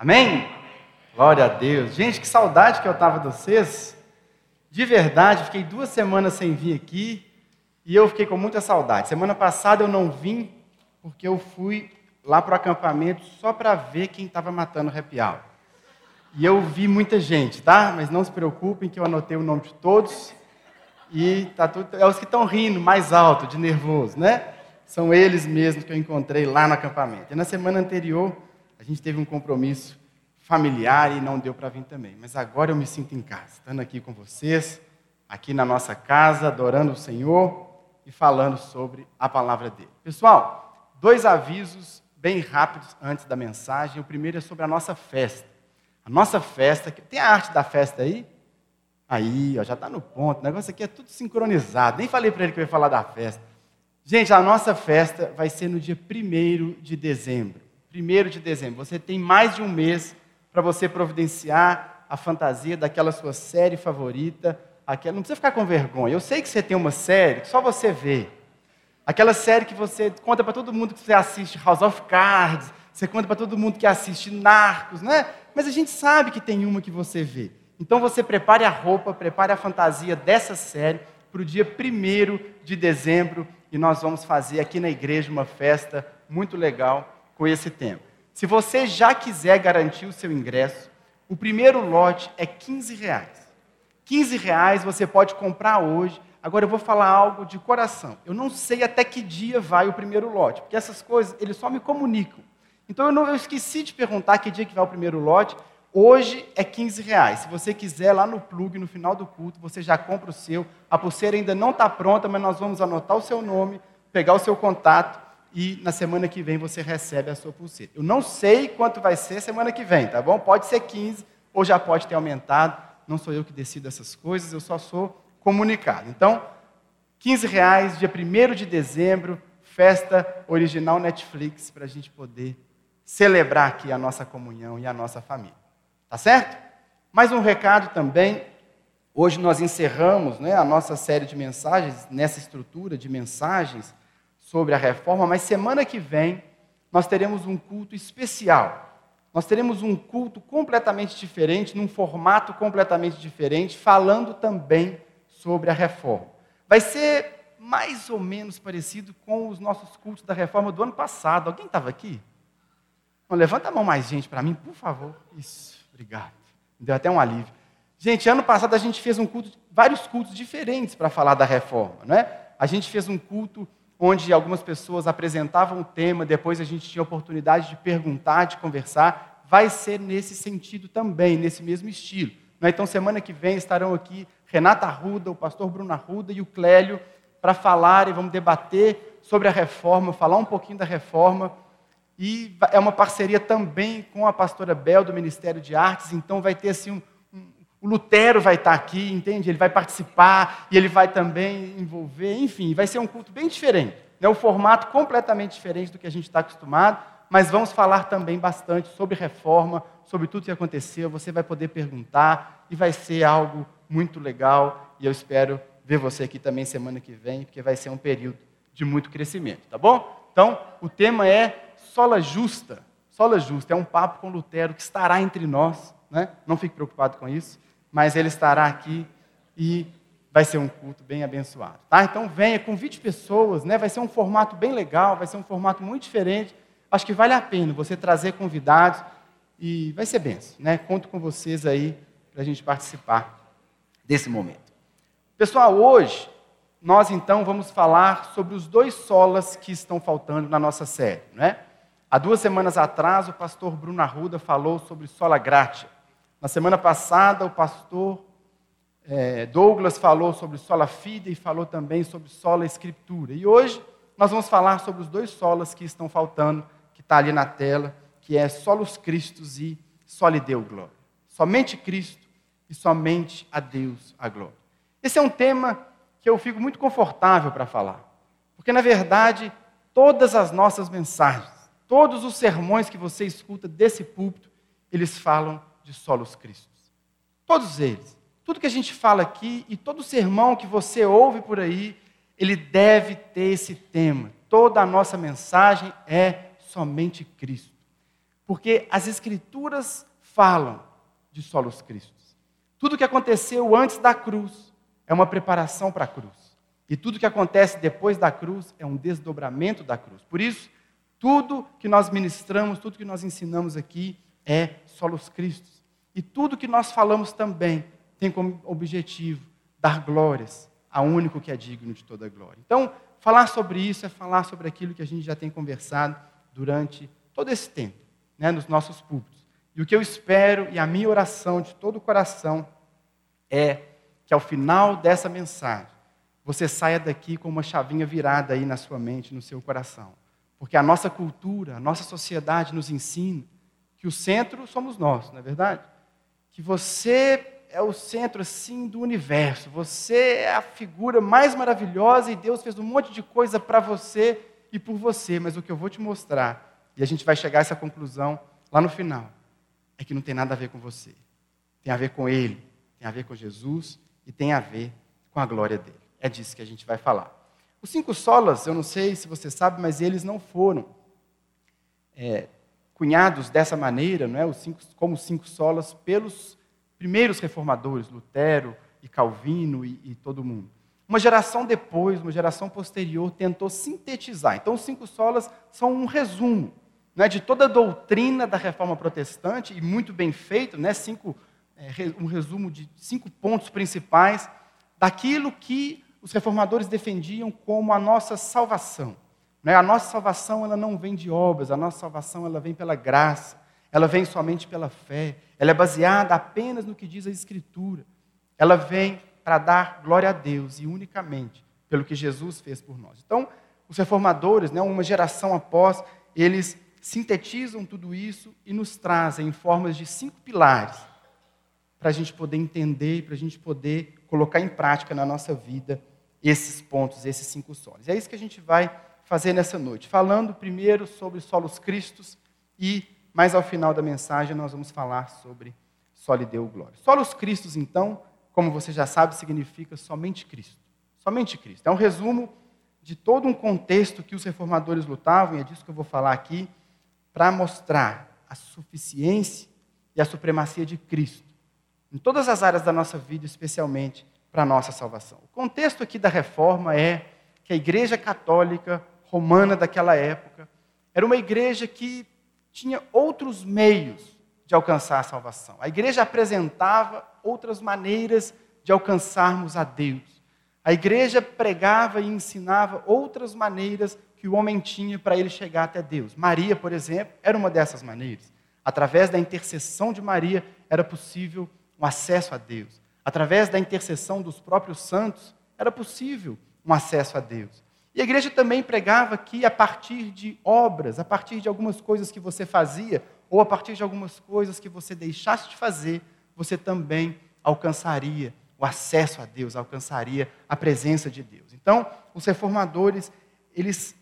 Amém? Glória a Deus. Gente, que saudade que eu estava de vocês. De verdade, fiquei duas semanas sem vir aqui e eu fiquei com muita saudade. Semana passada eu não vim porque eu fui lá para o acampamento só para ver quem estava matando o hour. E eu vi muita gente, tá? Mas não se preocupem que eu anotei o nome de todos. E tá tudo, é os que estão rindo mais alto, de nervoso, né? São eles mesmos que eu encontrei lá no acampamento. E na semana anterior, gente teve um compromisso familiar e não deu para vir também. Mas agora eu me sinto em casa, estando aqui com vocês, aqui na nossa casa, adorando o Senhor e falando sobre a palavra dele. Pessoal, dois avisos bem rápidos antes da mensagem. O primeiro é sobre a nossa festa. A nossa festa, tem a arte da festa aí? Aí, ó, já está no ponto. O negócio aqui é tudo sincronizado. Nem falei para ele que eu ia falar da festa. Gente, a nossa festa vai ser no dia 1 de dezembro. 1 de dezembro. Você tem mais de um mês para você providenciar a fantasia daquela sua série favorita. Aquela... Não precisa ficar com vergonha. Eu sei que você tem uma série que só você vê. Aquela série que você conta para todo mundo que você assiste House of Cards, você conta para todo mundo que assiste Narcos, né? Mas a gente sabe que tem uma que você vê. Então você prepare a roupa, prepare a fantasia dessa série para o dia 1 de dezembro e nós vamos fazer aqui na igreja uma festa muito legal com esse tema. Se você já quiser garantir o seu ingresso, o primeiro lote é 15 reais. 15 reais você pode comprar hoje. Agora eu vou falar algo de coração. Eu não sei até que dia vai o primeiro lote, porque essas coisas eles só me comunicam. Então eu, não, eu esqueci de perguntar que dia que vai o primeiro lote. Hoje é 15 reais. Se você quiser, lá no plug, no final do culto, você já compra o seu. A pulseira ainda não está pronta, mas nós vamos anotar o seu nome, pegar o seu contato e na semana que vem você recebe a sua pulseira. Eu não sei quanto vai ser semana que vem, tá bom? Pode ser 15 ou já pode ter aumentado. Não sou eu que decido essas coisas, eu só sou comunicado. Então, 15 reais, dia 1 de dezembro, festa original Netflix, para a gente poder celebrar aqui a nossa comunhão e a nossa família. Tá certo? Mais um recado também. Hoje nós encerramos né, a nossa série de mensagens, nessa estrutura de mensagens sobre a reforma, mas semana que vem nós teremos um culto especial. Nós teremos um culto completamente diferente, num formato completamente diferente, falando também sobre a reforma. Vai ser mais ou menos parecido com os nossos cultos da reforma do ano passado. Alguém estava aqui? Não, levanta a mão mais gente para mim, por favor. Isso. Obrigado. Me deu até um alívio. Gente, ano passado a gente fez um culto, vários cultos diferentes para falar da reforma, não é? A gente fez um culto onde algumas pessoas apresentavam o tema, depois a gente tinha a oportunidade de perguntar, de conversar. Vai ser nesse sentido também, nesse mesmo estilo. É? Então, semana que vem estarão aqui Renata Arruda, o pastor Bruno Arruda e o Clélio para falar e vamos debater sobre a reforma, falar um pouquinho da reforma e é uma parceria também com a pastora Bel, do Ministério de Artes, então vai ter assim um, o Lutero vai estar aqui, entende? Ele vai participar e ele vai também envolver, enfim, vai ser um culto bem diferente. É né? um formato completamente diferente do que a gente está acostumado, mas vamos falar também bastante sobre reforma, sobre tudo que aconteceu. Você vai poder perguntar e vai ser algo muito legal. E eu espero ver você aqui também semana que vem, porque vai ser um período de muito crescimento, tá bom? Então, o tema é sola justa. Sola justa é um papo com Lutero que estará entre nós, né? não fique preocupado com isso, mas ele estará aqui e vai ser um culto bem abençoado. Tá? Então venha, convide pessoas, né? vai ser um formato bem legal, vai ser um formato muito diferente. Acho que vale a pena você trazer convidados e vai ser benção. Né? Conto com vocês aí para a gente participar desse momento. Pessoal, hoje nós então vamos falar sobre os dois solas que estão faltando na nossa série. Não é? Há duas semanas atrás, o pastor Bruno Arruda falou sobre sola gratia. Na semana passada, o pastor é, Douglas falou sobre sola fide e falou também sobre sola escritura. E hoje nós vamos falar sobre os dois solas que estão faltando, que está ali na tela, que é solos Cristos e soli Deu glória. Somente Cristo e somente a Deus a glória. Esse é um tema que eu fico muito confortável para falar, porque na verdade todas as nossas mensagens Todos os sermões que você escuta desse púlpito, eles falam de solos cristos. Todos eles. Tudo que a gente fala aqui e todo sermão que você ouve por aí, ele deve ter esse tema. Toda a nossa mensagem é somente Cristo. Porque as Escrituras falam de solos Cristos. Tudo que aconteceu antes da cruz é uma preparação para a cruz. E tudo que acontece depois da cruz é um desdobramento da cruz. Por isso, tudo que nós ministramos, tudo que nós ensinamos aqui é solos Cristos. E tudo que nós falamos também tem como objetivo dar glórias ao único que é digno de toda glória. Então, falar sobre isso é falar sobre aquilo que a gente já tem conversado durante todo esse tempo, né, nos nossos púlpitos. E o que eu espero e a minha oração de todo o coração é que ao final dessa mensagem você saia daqui com uma chavinha virada aí na sua mente, no seu coração. Porque a nossa cultura, a nossa sociedade nos ensina que o centro somos nós, não é verdade? Que você é o centro assim do universo. Você é a figura mais maravilhosa e Deus fez um monte de coisa para você e por você, mas o que eu vou te mostrar, e a gente vai chegar a essa conclusão lá no final, é que não tem nada a ver com você. Tem a ver com ele, tem a ver com Jesus e tem a ver com a glória dele. É disso que a gente vai falar. Os cinco solas, eu não sei se você sabe, mas eles não foram é, cunhados dessa maneira, não é? Os cinco, como cinco solas, pelos primeiros reformadores, Lutero e Calvino e, e todo mundo. Uma geração depois, uma geração posterior, tentou sintetizar. Então, os cinco solas são um resumo né, de toda a doutrina da reforma protestante, e muito bem feito, né, cinco, é, um resumo de cinco pontos principais daquilo que os reformadores defendiam como a nossa salvação. Né? A nossa salvação ela não vem de obras, a nossa salvação ela vem pela graça, ela vem somente pela fé, ela é baseada apenas no que diz a Escritura. Ela vem para dar glória a Deus e unicamente pelo que Jesus fez por nós. Então, os reformadores, né, uma geração após, eles sintetizam tudo isso e nos trazem em formas de cinco pilares para a gente poder entender, para a gente poder colocar em prática na nossa vida esses pontos, esses cinco solos. É isso que a gente vai fazer nessa noite, falando primeiro sobre solos cristos e mais ao final da mensagem nós vamos falar sobre só lhe deu glória. Solos cristos, então, como você já sabe, significa somente Cristo. Somente Cristo. É um resumo de todo um contexto que os reformadores lutavam, e é disso que eu vou falar aqui, para mostrar a suficiência e a supremacia de Cristo em todas as áreas da nossa vida, especialmente para a nossa salvação. O contexto aqui da reforma é que a Igreja Católica Romana daquela época era uma igreja que tinha outros meios de alcançar a salvação. A igreja apresentava outras maneiras de alcançarmos a Deus. A igreja pregava e ensinava outras maneiras que o homem tinha para ele chegar até Deus. Maria, por exemplo, era uma dessas maneiras. Através da intercessão de Maria era possível um acesso a Deus. Através da intercessão dos próprios santos era possível um acesso a Deus. E a igreja também pregava que a partir de obras, a partir de algumas coisas que você fazia, ou a partir de algumas coisas que você deixasse de fazer, você também alcançaria o acesso a Deus, alcançaria a presença de Deus. Então, os reformadores, eles,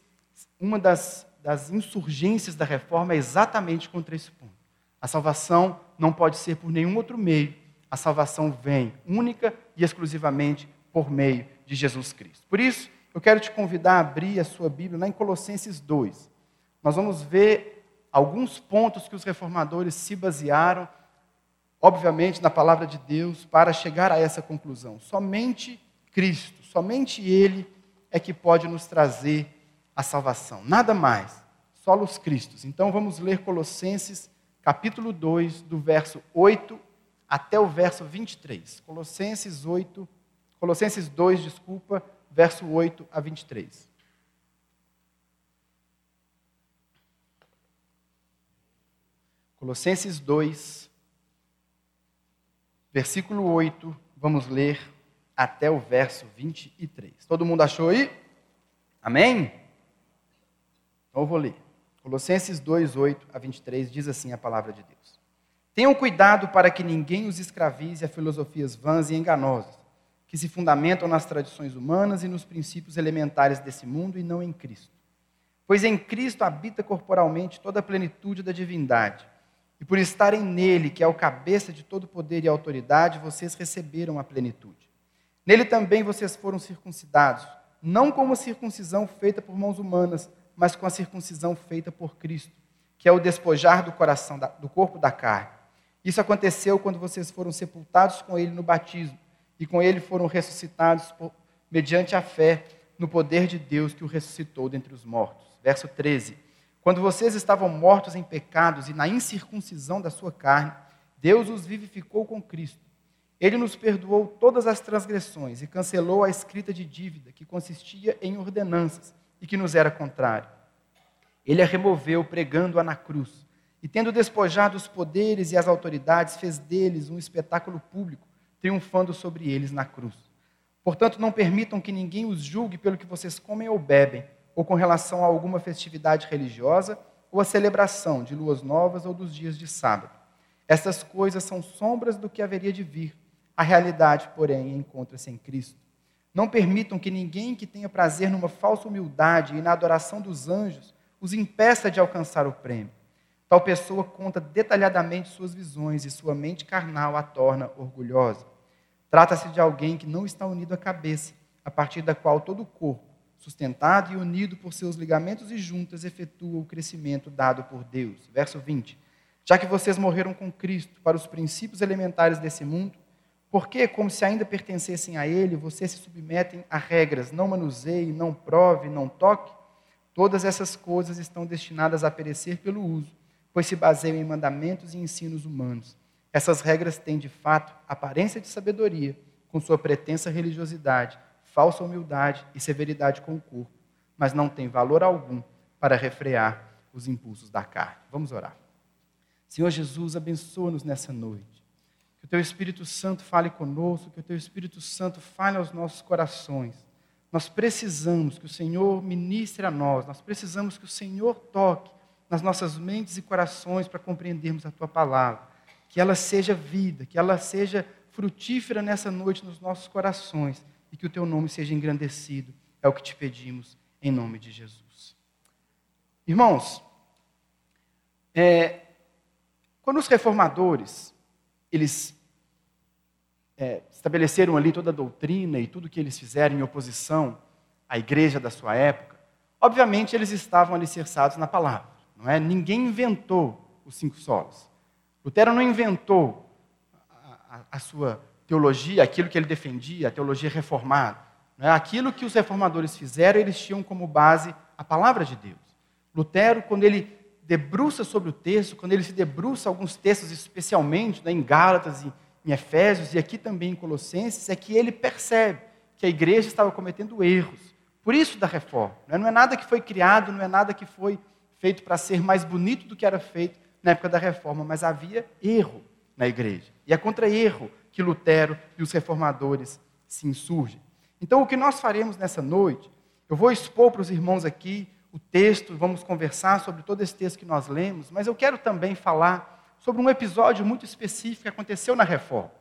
uma das, das insurgências da reforma é exatamente contra esse ponto. A salvação não pode ser por nenhum outro meio. A salvação vem única e exclusivamente por meio de Jesus Cristo. Por isso, eu quero te convidar a abrir a sua Bíblia lá em Colossenses 2. Nós vamos ver alguns pontos que os reformadores se basearam, obviamente, na palavra de Deus, para chegar a essa conclusão. Somente Cristo, somente Ele é que pode nos trazer a salvação. Nada mais, só os Cristos. Então vamos ler Colossenses, capítulo 2, do verso 8 até o verso 23. Colossenses 8, Colossenses 2, desculpa, verso 8 a 23. Colossenses 2, versículo 8, vamos ler até o verso 23. Todo mundo achou aí? Amém? Então eu vou ler. Colossenses 2, 8 a 23 diz assim a palavra de Deus. Tenham cuidado para que ninguém os escravize a filosofias vãs e enganosas que se fundamentam nas tradições humanas e nos princípios elementares desse mundo e não em Cristo. Pois em Cristo habita corporalmente toda a plenitude da divindade. E por estarem nele, que é o cabeça de todo poder e autoridade, vocês receberam a plenitude. Nele também vocês foram circuncidados, não com uma circuncisão feita por mãos humanas, mas com a circuncisão feita por Cristo, que é o despojar do coração, do corpo da carne. Isso aconteceu quando vocês foram sepultados com ele no batismo e com ele foram ressuscitados por, mediante a fé no poder de Deus que o ressuscitou dentre os mortos. Verso 13. Quando vocês estavam mortos em pecados e na incircuncisão da sua carne, Deus os vivificou com Cristo. Ele nos perdoou todas as transgressões e cancelou a escrita de dívida que consistia em ordenanças e que nos era contrário. Ele a removeu pregando-a na cruz. E tendo despojado os poderes e as autoridades, fez deles um espetáculo público, triunfando sobre eles na cruz. Portanto, não permitam que ninguém os julgue pelo que vocês comem ou bebem, ou com relação a alguma festividade religiosa, ou a celebração de luas novas ou dos dias de sábado. Essas coisas são sombras do que haveria de vir. A realidade, porém, encontra-se em Cristo. Não permitam que ninguém que tenha prazer numa falsa humildade e na adoração dos anjos os impeça de alcançar o prêmio. Tal pessoa conta detalhadamente suas visões e sua mente carnal a torna orgulhosa. Trata-se de alguém que não está unido à cabeça, a partir da qual todo o corpo, sustentado e unido por seus ligamentos e juntas, efetua o crescimento dado por Deus. Verso 20. Já que vocês morreram com Cristo para os princípios elementares desse mundo, por que, como se ainda pertencessem a Ele, vocês se submetem a regras não manuseie, não prove, não toque? Todas essas coisas estão destinadas a perecer pelo uso pois se baseiam em mandamentos e ensinos humanos. Essas regras têm, de fato, aparência de sabedoria, com sua pretensa religiosidade, falsa humildade e severidade com o corpo, mas não têm valor algum para refrear os impulsos da carne. Vamos orar. Senhor Jesus, abençoa-nos nessa noite. Que o Teu Espírito Santo fale conosco, que o Teu Espírito Santo fale aos nossos corações. Nós precisamos que o Senhor ministre a nós, nós precisamos que o Senhor toque nas nossas mentes e corações para compreendermos a tua palavra. Que ela seja vida, que ela seja frutífera nessa noite nos nossos corações e que o teu nome seja engrandecido. É o que te pedimos em nome de Jesus. Irmãos, é, quando os reformadores eles é, estabeleceram ali toda a doutrina e tudo que eles fizeram em oposição à igreja da sua época, obviamente eles estavam alicerçados na palavra. Não é? Ninguém inventou os cinco solos. Lutero não inventou a, a, a sua teologia, aquilo que ele defendia, a teologia reformada. Não é? Aquilo que os reformadores fizeram, eles tinham como base a palavra de Deus. Lutero, quando ele debruça sobre o texto, quando ele se debruça alguns textos, especialmente né, em Gálatas e em Efésios e aqui também em Colossenses, é que ele percebe que a igreja estava cometendo erros. Por isso da reforma. Não é, não é nada que foi criado, não é nada que foi feito para ser mais bonito do que era feito na época da reforma, mas havia erro na igreja. E é contra erro que Lutero e os reformadores se insurgem. Então, o que nós faremos nessa noite, eu vou expor para os irmãos aqui o texto, vamos conversar sobre todo esse texto que nós lemos, mas eu quero também falar sobre um episódio muito específico que aconteceu na reforma.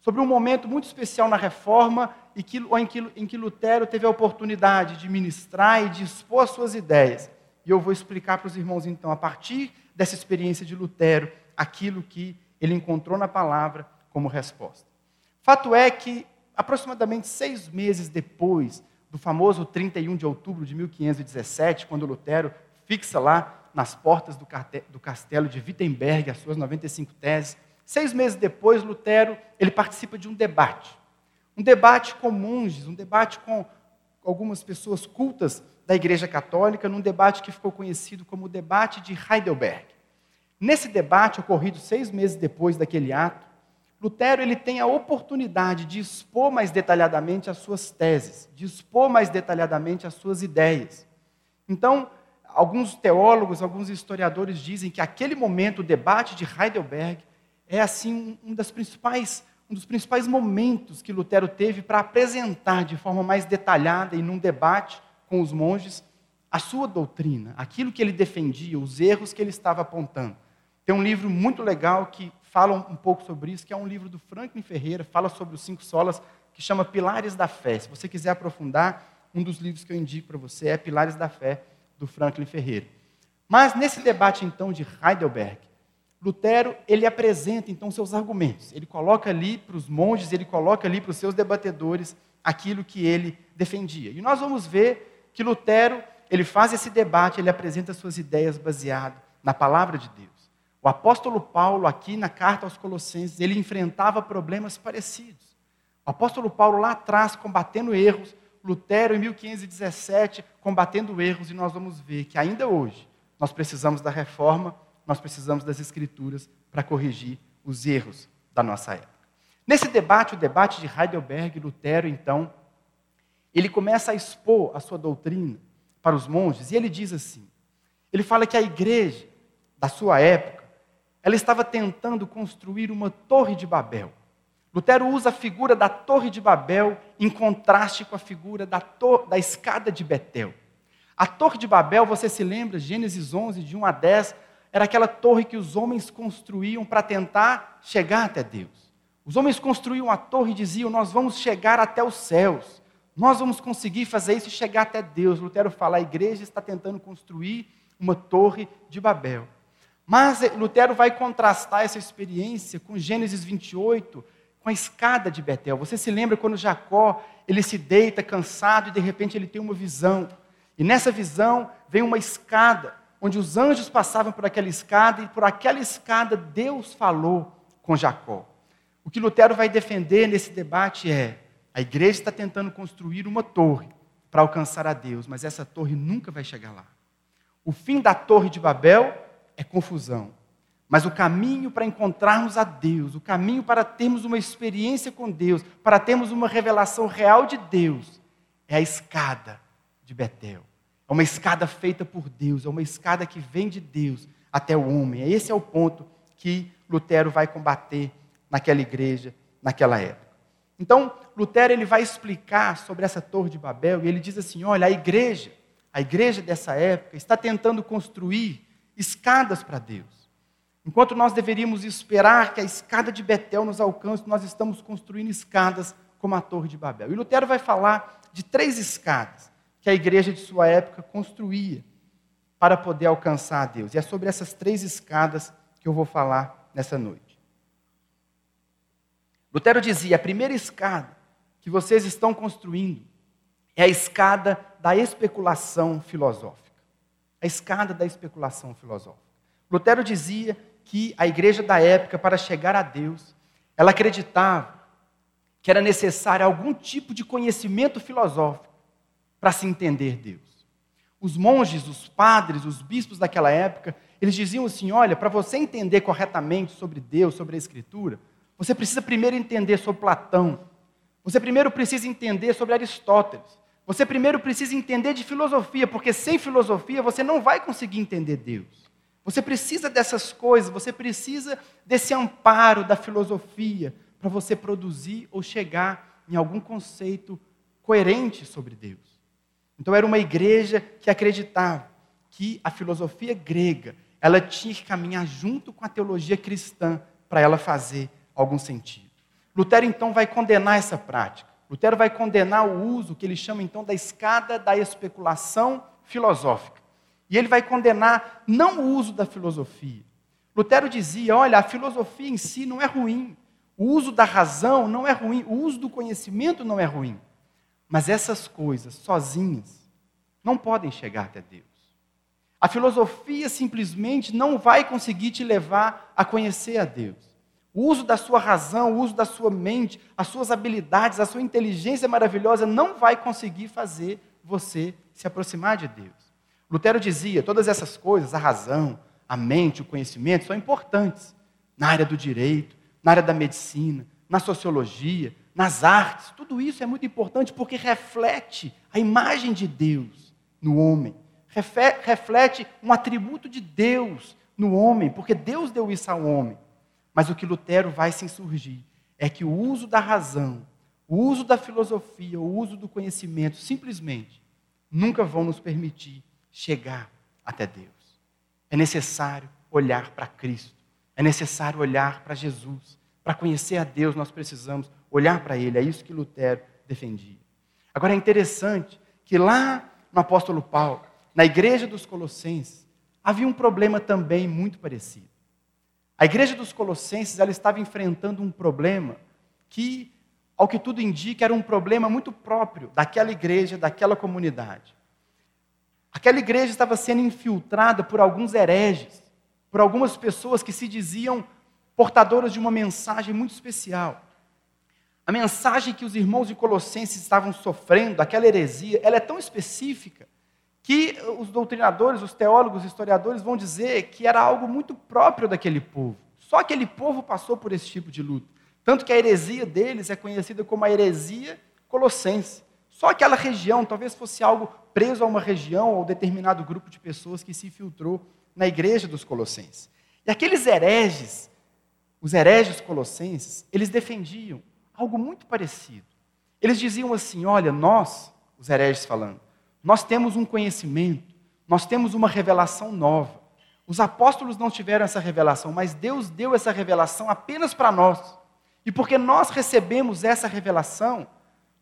Sobre um momento muito especial na reforma em que, em que, em que Lutero teve a oportunidade de ministrar e de expor suas ideias e eu vou explicar para os irmãos, então, a partir dessa experiência de Lutero, aquilo que ele encontrou na palavra como resposta. Fato é que, aproximadamente seis meses depois do famoso 31 de outubro de 1517, quando Lutero fixa lá nas portas do castelo de Wittenberg as suas 95 teses, seis meses depois, Lutero ele participa de um debate. Um debate com monges, um debate com algumas pessoas cultas da Igreja Católica num debate que ficou conhecido como o debate de Heidelberg. Nesse debate, ocorrido seis meses depois daquele ato, Lutero ele tem a oportunidade de expor mais detalhadamente as suas teses, de expor mais detalhadamente as suas ideias. Então, alguns teólogos, alguns historiadores dizem que aquele momento, o debate de Heidelberg, é assim um, das principais, um dos principais momentos que Lutero teve para apresentar de forma mais detalhada e num debate com os monges a sua doutrina, aquilo que ele defendia, os erros que ele estava apontando. Tem um livro muito legal que fala um pouco sobre isso, que é um livro do Franklin Ferreira, fala sobre os cinco solas, que chama Pilares da Fé. Se você quiser aprofundar, um dos livros que eu indico para você é Pilares da Fé, do Franklin Ferreira. Mas nesse debate então de Heidelberg, Lutero ele apresenta então seus argumentos. Ele coloca ali para os monges, ele coloca ali para os seus debatedores aquilo que ele defendia. E nós vamos ver que Lutero, ele faz esse debate, ele apresenta suas ideias baseado na palavra de Deus. O apóstolo Paulo, aqui na carta aos Colossenses, ele enfrentava problemas parecidos. O apóstolo Paulo, lá atrás, combatendo erros, Lutero, em 1517, combatendo erros, e nós vamos ver que ainda hoje nós precisamos da reforma, nós precisamos das escrituras para corrigir os erros da nossa época. Nesse debate, o debate de Heidelberg, Lutero, então, ele começa a expor a sua doutrina para os monges, e ele diz assim: ele fala que a igreja da sua época, ela estava tentando construir uma torre de Babel. Lutero usa a figura da torre de Babel em contraste com a figura da, da escada de Betel. A torre de Babel, você se lembra, Gênesis 11, de 1 a 10, era aquela torre que os homens construíam para tentar chegar até Deus. Os homens construíam a torre e diziam: Nós vamos chegar até os céus. Nós vamos conseguir fazer isso e chegar até Deus. Lutero fala: a igreja está tentando construir uma torre de Babel. Mas Lutero vai contrastar essa experiência com Gênesis 28, com a escada de Betel. Você se lembra quando Jacó, ele se deita cansado e de repente ele tem uma visão. E nessa visão vem uma escada, onde os anjos passavam por aquela escada e por aquela escada Deus falou com Jacó. O que Lutero vai defender nesse debate é: a igreja está tentando construir uma torre para alcançar a Deus, mas essa torre nunca vai chegar lá. O fim da Torre de Babel é confusão. Mas o caminho para encontrarmos a Deus, o caminho para termos uma experiência com Deus, para termos uma revelação real de Deus, é a escada de Betel. É uma escada feita por Deus, é uma escada que vem de Deus até o homem. Esse é o ponto que Lutero vai combater naquela igreja, naquela época. Então, Lutero ele vai explicar sobre essa Torre de Babel e ele diz assim: olha, a igreja a igreja dessa época está tentando construir escadas para Deus. Enquanto nós deveríamos esperar que a escada de Betel nos alcance, nós estamos construindo escadas como a Torre de Babel. E Lutero vai falar de três escadas que a igreja de sua época construía para poder alcançar a Deus. E é sobre essas três escadas que eu vou falar nessa noite. Lutero dizia: a primeira escada que vocês estão construindo é a escada da especulação filosófica. A escada da especulação filosófica. Lutero dizia que a igreja da época, para chegar a Deus, ela acreditava que era necessário algum tipo de conhecimento filosófico para se entender Deus. Os monges, os padres, os bispos daquela época, eles diziam assim: olha, para você entender corretamente sobre Deus, sobre a Escritura, você precisa primeiro entender sobre Platão, você primeiro precisa entender sobre Aristóteles, você primeiro precisa entender de filosofia, porque sem filosofia você não vai conseguir entender Deus. Você precisa dessas coisas, você precisa desse amparo da filosofia para você produzir ou chegar em algum conceito coerente sobre Deus. Então era uma igreja que acreditava que a filosofia grega, ela tinha que caminhar junto com a teologia cristã para ela fazer algum sentido. Lutero então vai condenar essa prática. Lutero vai condenar o uso que ele chama então da escada da especulação filosófica. E ele vai condenar não o uso da filosofia. Lutero dizia: olha, a filosofia em si não é ruim. O uso da razão não é ruim. O uso do conhecimento não é ruim. Mas essas coisas sozinhas não podem chegar até Deus. A filosofia simplesmente não vai conseguir te levar a conhecer a Deus. O uso da sua razão, o uso da sua mente, as suas habilidades, a sua inteligência maravilhosa não vai conseguir fazer você se aproximar de Deus. Lutero dizia: todas essas coisas, a razão, a mente, o conhecimento, são importantes na área do direito, na área da medicina, na sociologia, nas artes. Tudo isso é muito importante porque reflete a imagem de Deus no homem, reflete um atributo de Deus no homem, porque Deus deu isso ao homem. Mas o que Lutero vai se insurgir é que o uso da razão, o uso da filosofia, o uso do conhecimento, simplesmente nunca vão nos permitir chegar até Deus. É necessário olhar para Cristo, é necessário olhar para Jesus. Para conhecer a Deus, nós precisamos olhar para Ele. É isso que Lutero defendia. Agora é interessante que lá no apóstolo Paulo, na igreja dos Colossenses, havia um problema também muito parecido. A igreja dos Colossenses ela estava enfrentando um problema que, ao que tudo indica, era um problema muito próprio daquela igreja, daquela comunidade. Aquela igreja estava sendo infiltrada por alguns hereges por algumas pessoas que se diziam portadoras de uma mensagem muito especial. A mensagem que os irmãos de Colossenses estavam sofrendo, aquela heresia, ela é tão específica que os doutrinadores, os teólogos, os historiadores vão dizer que era algo muito próprio daquele povo. Só aquele povo passou por esse tipo de luta. Tanto que a heresia deles é conhecida como a heresia colossense. Só aquela região, talvez fosse algo preso a uma região ou determinado grupo de pessoas que se infiltrou na igreja dos colossenses. E aqueles hereges, os hereges colossenses, eles defendiam algo muito parecido. Eles diziam assim: olha, nós, os hereges falando, nós temos um conhecimento, nós temos uma revelação nova. Os apóstolos não tiveram essa revelação, mas Deus deu essa revelação apenas para nós. E porque nós recebemos essa revelação,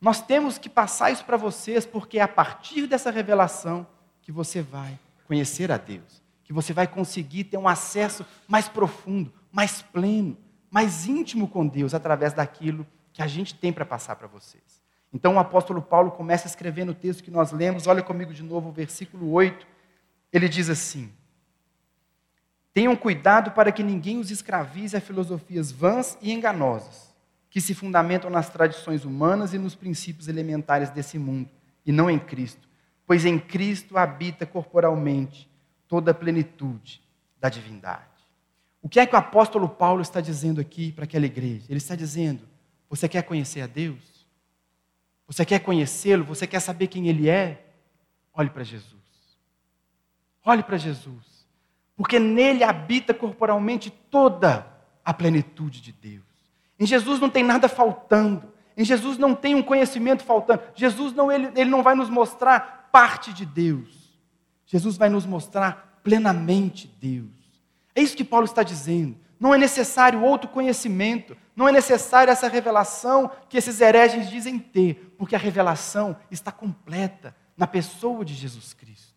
nós temos que passar isso para vocês, porque é a partir dessa revelação que você vai conhecer a Deus, que você vai conseguir ter um acesso mais profundo, mais pleno, mais íntimo com Deus através daquilo que a gente tem para passar para vocês. Então o apóstolo Paulo começa a escrever no texto que nós lemos, olha comigo de novo o versículo 8. Ele diz assim: Tenham cuidado para que ninguém os escravize a filosofias vãs e enganosas, que se fundamentam nas tradições humanas e nos princípios elementares desse mundo, e não em Cristo, pois em Cristo habita corporalmente toda a plenitude da divindade. O que é que o apóstolo Paulo está dizendo aqui para aquela igreja? Ele está dizendo: você quer conhecer a Deus? Você quer conhecê-lo? Você quer saber quem ele é? Olhe para Jesus. Olhe para Jesus porque nele habita corporalmente toda a plenitude de Deus. Em Jesus não tem nada faltando. Em Jesus não tem um conhecimento faltando. Jesus não ele, ele não vai nos mostrar parte de Deus. Jesus vai nos mostrar plenamente Deus. É isso que Paulo está dizendo. Não é necessário outro conhecimento, não é necessário essa revelação que esses hereges dizem ter, porque a revelação está completa na pessoa de Jesus Cristo.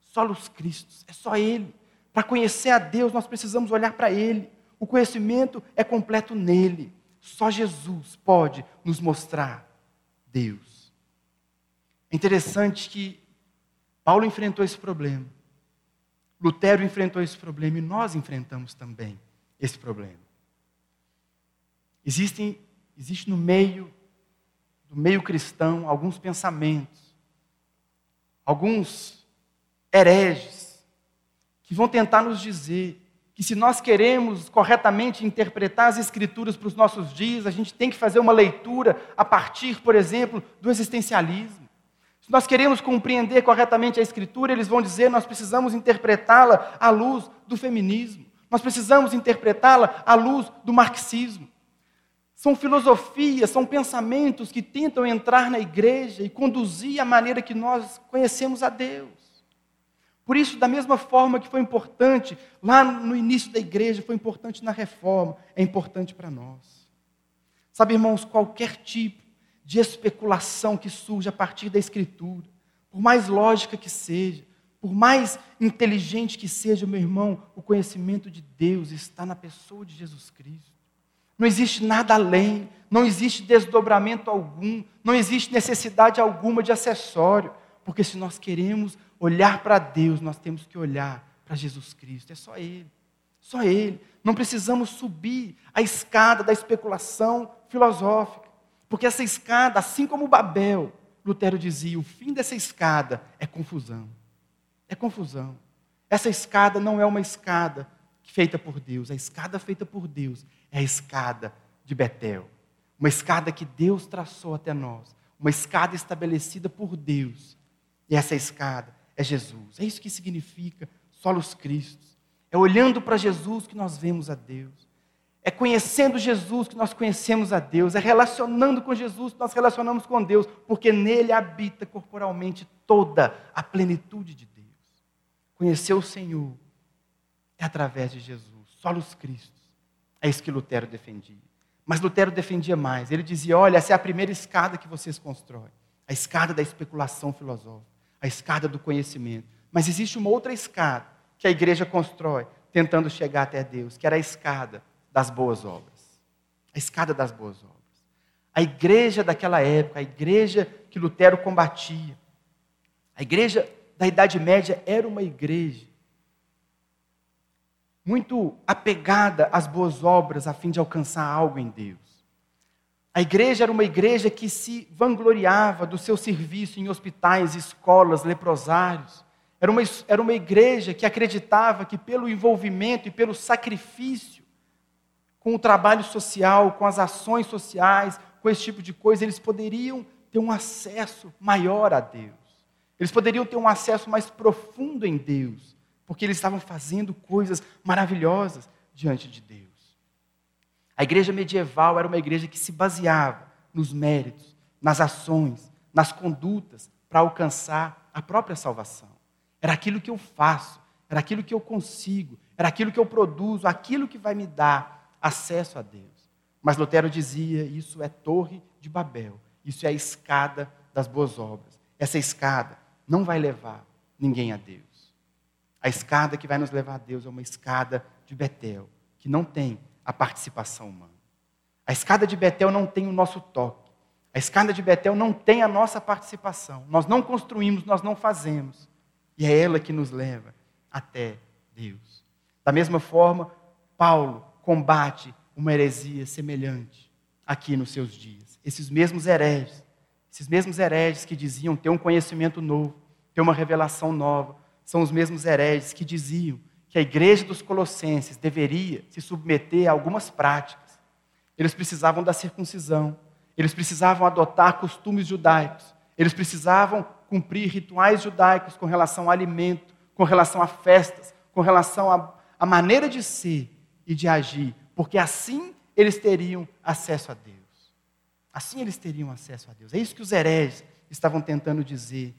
Só os Cristos, é só Ele. Para conhecer a Deus, nós precisamos olhar para Ele. O conhecimento é completo nele. Só Jesus pode nos mostrar Deus. É interessante que Paulo enfrentou esse problema. Lutero enfrentou esse problema e nós enfrentamos também esse problema. Existem, existe no meio do meio cristão alguns pensamentos, alguns hereges que vão tentar nos dizer que se nós queremos corretamente interpretar as Escrituras para os nossos dias, a gente tem que fazer uma leitura a partir, por exemplo, do existencialismo. Se nós queremos compreender corretamente a Escritura, eles vão dizer nós precisamos interpretá-la à luz do feminismo, nós precisamos interpretá-la à luz do marxismo. São filosofias, são pensamentos que tentam entrar na igreja e conduzir a maneira que nós conhecemos a Deus. Por isso, da mesma forma que foi importante lá no início da igreja, foi importante na reforma, é importante para nós. Sabe, irmãos, qualquer tipo de especulação que surja a partir da Escritura, por mais lógica que seja, por mais inteligente que seja, meu irmão, o conhecimento de Deus está na pessoa de Jesus Cristo. Não existe nada além, não existe desdobramento algum, não existe necessidade alguma de acessório, porque se nós queremos olhar para Deus, nós temos que olhar para Jesus Cristo. É só Ele. Só Ele. Não precisamos subir a escada da especulação filosófica. Porque essa escada, assim como Babel, Lutero dizia, o fim dessa escada é confusão. É confusão. Essa escada não é uma escada feita por Deus. A escada feita por Deus é a escada de Betel. Uma escada que Deus traçou até nós. Uma escada estabelecida por Deus. E essa escada é Jesus. É isso que significa solos Cristos. É olhando para Jesus que nós vemos a Deus. É conhecendo Jesus que nós conhecemos a Deus. É relacionando com Jesus que nós relacionamos com Deus, porque nele habita corporalmente toda a plenitude de Deus. Conhecer o Senhor é através de Jesus, solos Cristos. É isso que Lutero defendia. Mas Lutero defendia mais. Ele dizia: olha, essa é a primeira escada que vocês constroem a escada da especulação filosófica a escada do conhecimento. Mas existe uma outra escada que a igreja constrói, tentando chegar até Deus, que era a escada das boas obras. A escada das boas obras. A igreja daquela época, a igreja que Lutero combatia, a igreja da Idade Média era uma igreja muito apegada às boas obras a fim de alcançar algo em Deus. A igreja era uma igreja que se vangloriava do seu serviço em hospitais, escolas, leprosários. Era uma, era uma igreja que acreditava que pelo envolvimento e pelo sacrifício com o trabalho social, com as ações sociais, com esse tipo de coisa, eles poderiam ter um acesso maior a Deus. Eles poderiam ter um acesso mais profundo em Deus, porque eles estavam fazendo coisas maravilhosas diante de Deus. A igreja medieval era uma igreja que se baseava nos méritos, nas ações, nas condutas para alcançar a própria salvação. Era aquilo que eu faço, era aquilo que eu consigo, era aquilo que eu produzo, aquilo que vai me dar acesso a Deus. Mas Lutero dizia: isso é torre de Babel, isso é a escada das boas obras. Essa escada não vai levar ninguém a Deus. A escada que vai nos levar a Deus é uma escada de Betel, que não tem a participação humana. A escada de Betel não tem o nosso toque. A escada de Betel não tem a nossa participação. Nós não construímos, nós não fazemos. E é ela que nos leva até Deus. Da mesma forma, Paulo combate uma heresia semelhante aqui nos seus dias. Esses mesmos hereges, esses mesmos hereges que diziam ter um conhecimento novo, ter uma revelação nova, são os mesmos hereges que diziam que a igreja dos Colossenses deveria se submeter a algumas práticas. Eles precisavam da circuncisão, eles precisavam adotar costumes judaicos, eles precisavam cumprir rituais judaicos com relação ao alimento, com relação a festas, com relação à maneira de ser e de agir porque assim eles teriam acesso a Deus. Assim eles teriam acesso a Deus. É isso que os hereges estavam tentando dizer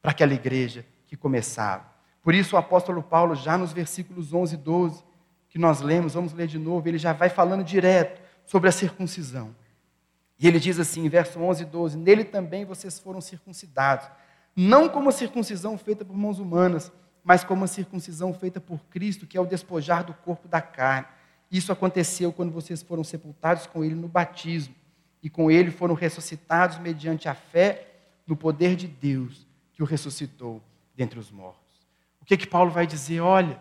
para aquela igreja que começava. Por isso o apóstolo Paulo, já nos versículos 11 e 12, que nós lemos, vamos ler de novo, ele já vai falando direto sobre a circuncisão. E ele diz assim, em verso 11 e 12: Nele também vocês foram circuncidados, não como a circuncisão feita por mãos humanas, mas como a circuncisão feita por Cristo, que é o despojar do corpo da carne isso aconteceu quando vocês foram sepultados com ele no batismo, e com ele foram ressuscitados mediante a fé no poder de Deus que o ressuscitou dentre os mortos. O que que Paulo vai dizer? Olha,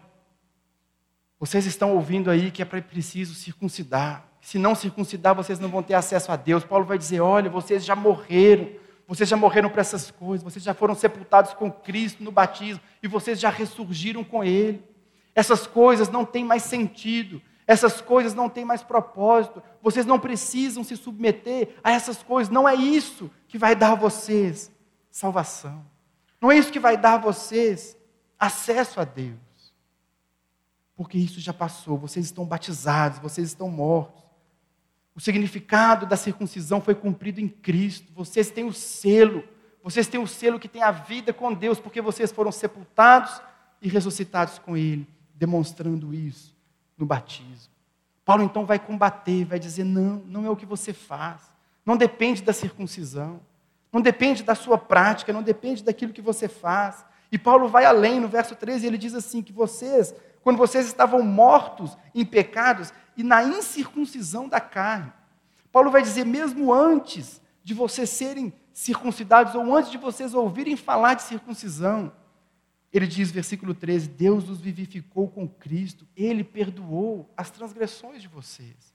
vocês estão ouvindo aí que é preciso circuncidar. Se não circuncidar, vocês não vão ter acesso a Deus. Paulo vai dizer: olha, vocês já morreram. Vocês já morreram para essas coisas. Vocês já foram sepultados com Cristo no batismo. E vocês já ressurgiram com Ele. Essas coisas não têm mais sentido. Essas coisas não têm mais propósito. Vocês não precisam se submeter a essas coisas. Não é isso que vai dar a vocês salvação. Não é isso que vai dar a vocês acesso a Deus. Porque isso já passou. Vocês estão batizados, vocês estão mortos. O significado da circuncisão foi cumprido em Cristo. Vocês têm o selo. Vocês têm o selo que tem a vida com Deus, porque vocês foram sepultados e ressuscitados com Ele, demonstrando isso no batismo. Paulo então vai combater, vai dizer: não, não é o que você faz, não depende da circuncisão, não depende da sua prática, não depende daquilo que você faz. E Paulo vai além, no verso 13, ele diz assim: que vocês, quando vocês estavam mortos em pecados e na incircuncisão da carne, Paulo vai dizer, mesmo antes de vocês serem circuncidados, ou antes de vocês ouvirem falar de circuncisão, ele diz, versículo 13: Deus os vivificou com Cristo, Ele perdoou as transgressões de vocês.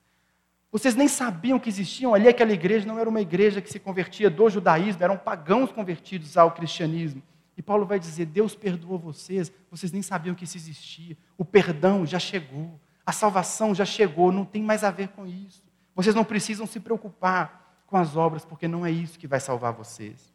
Vocês nem sabiam que existiam ali, aquela igreja não era uma igreja que se convertia do judaísmo, eram pagãos convertidos ao cristianismo. E Paulo vai dizer: Deus perdoou vocês, vocês nem sabiam que isso existia. O perdão já chegou, a salvação já chegou, não tem mais a ver com isso. Vocês não precisam se preocupar com as obras, porque não é isso que vai salvar vocês.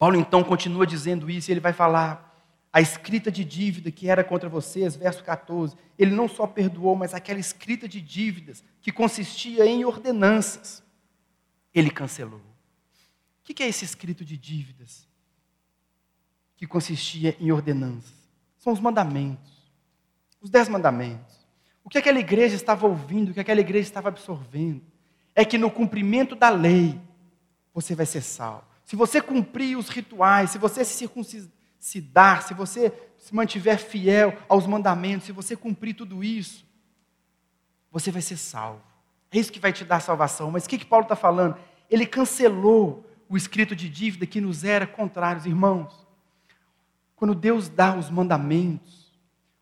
Paulo então continua dizendo isso e ele vai falar: a escrita de dívida que era contra vocês, verso 14, ele não só perdoou, mas aquela escrita de dívidas que consistia em ordenanças, ele cancelou. O que é esse escrito de dívidas? Que consistia em ordenanças. São os mandamentos, os dez mandamentos. O que aquela igreja estava ouvindo, o que aquela igreja estava absorvendo, é que no cumprimento da lei você vai ser salvo se você cumprir os rituais, se você se circuncidar, se você se mantiver fiel aos mandamentos, se você cumprir tudo isso, você vai ser salvo. É isso que vai te dar salvação. Mas o que, que Paulo está falando? Ele cancelou o escrito de dívida que nos era contrários, irmãos. Quando Deus dá os mandamentos,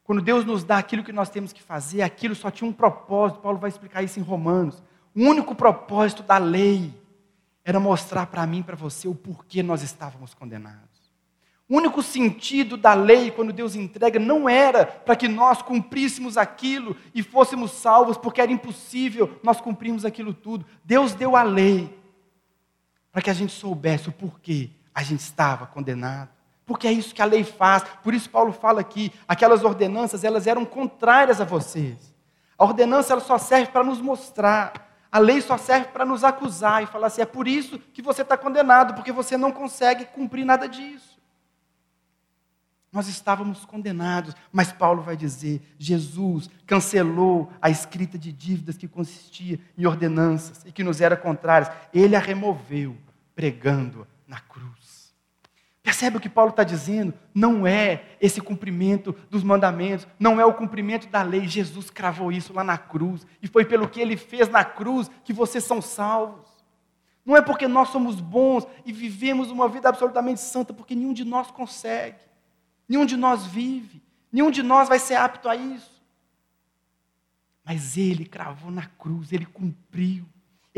Quando Deus nos dá aquilo que nós temos que fazer, aquilo só tinha um propósito. Paulo vai explicar isso em Romanos. O único propósito da lei era mostrar para mim e para você o porquê nós estávamos condenados. O único sentido da lei, quando Deus entrega, não era para que nós cumpríssemos aquilo e fôssemos salvos, porque era impossível nós cumprirmos aquilo tudo. Deus deu a lei para que a gente soubesse o porquê a gente estava condenado. Porque é isso que a lei faz. Por isso Paulo fala aqui, aquelas ordenanças, elas eram contrárias a vocês. A ordenança ela só serve para nos mostrar. A lei só serve para nos acusar e falar assim: é por isso que você está condenado, porque você não consegue cumprir nada disso. Nós estávamos condenados, mas Paulo vai dizer: Jesus cancelou a escrita de dívidas que consistia em ordenanças e que nos era contrárias. Ele a removeu, pregando na cruz. Percebe o que Paulo está dizendo? Não é esse cumprimento dos mandamentos, não é o cumprimento da lei. Jesus cravou isso lá na cruz, e foi pelo que ele fez na cruz que vocês são salvos. Não é porque nós somos bons e vivemos uma vida absolutamente santa, porque nenhum de nós consegue. Nenhum de nós vive, nenhum de nós vai ser apto a isso. Mas ele cravou na cruz, ele cumpriu,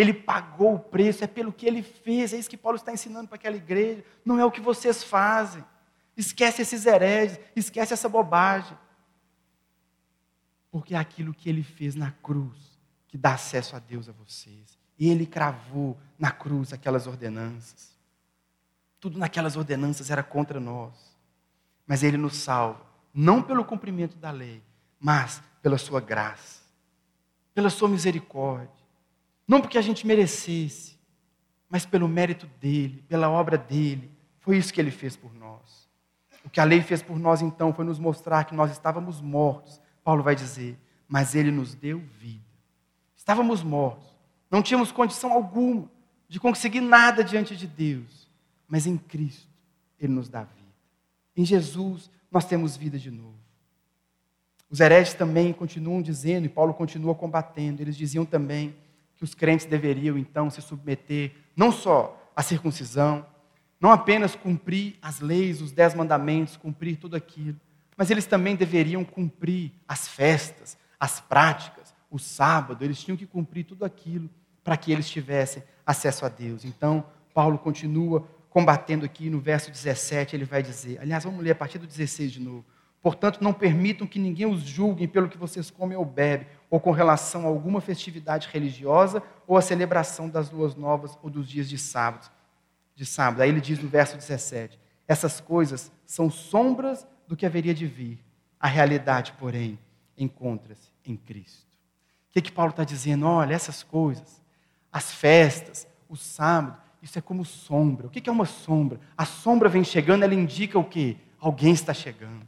ele pagou o preço, é pelo que ele fez, é isso que Paulo está ensinando para aquela igreja, não é o que vocês fazem. Esquece esses hereges, esquece essa bobagem. Porque é aquilo que ele fez na cruz que dá acesso a Deus a vocês. Ele cravou na cruz aquelas ordenanças. Tudo naquelas ordenanças era contra nós. Mas Ele nos salva, não pelo cumprimento da lei, mas pela Sua graça, pela Sua misericórdia. Não porque a gente merecesse, mas pelo mérito dEle, pela obra dEle. Foi isso que Ele fez por nós. O que a lei fez por nós então foi nos mostrar que nós estávamos mortos. Paulo vai dizer, mas Ele nos deu vida. Estávamos mortos, não tínhamos condição alguma de conseguir nada diante de Deus, mas em Cristo Ele nos dá vida. Em Jesus nós temos vida de novo. Os hereges também continuam dizendo, e Paulo continua combatendo, eles diziam também que os crentes deveriam então se submeter não só à circuncisão, não apenas cumprir as leis, os dez mandamentos, cumprir tudo aquilo, mas eles também deveriam cumprir as festas, as práticas, o sábado, eles tinham que cumprir tudo aquilo para que eles tivessem acesso a Deus. Então, Paulo continua combatendo aqui no verso 17, ele vai dizer, aliás, vamos ler a partir do 16 de novo. Portanto, não permitam que ninguém os julgue pelo que vocês comem ou bebem, ou com relação a alguma festividade religiosa, ou a celebração das luas novas ou dos dias de sábado. De sábado. Aí ele diz no verso 17: essas coisas são sombras do que haveria de vir. A realidade, porém, encontra-se em Cristo. O que, que Paulo está dizendo? Olha, essas coisas, as festas, o sábado, isso é como sombra. O que é uma sombra? A sombra vem chegando, ela indica o quê? Alguém está chegando.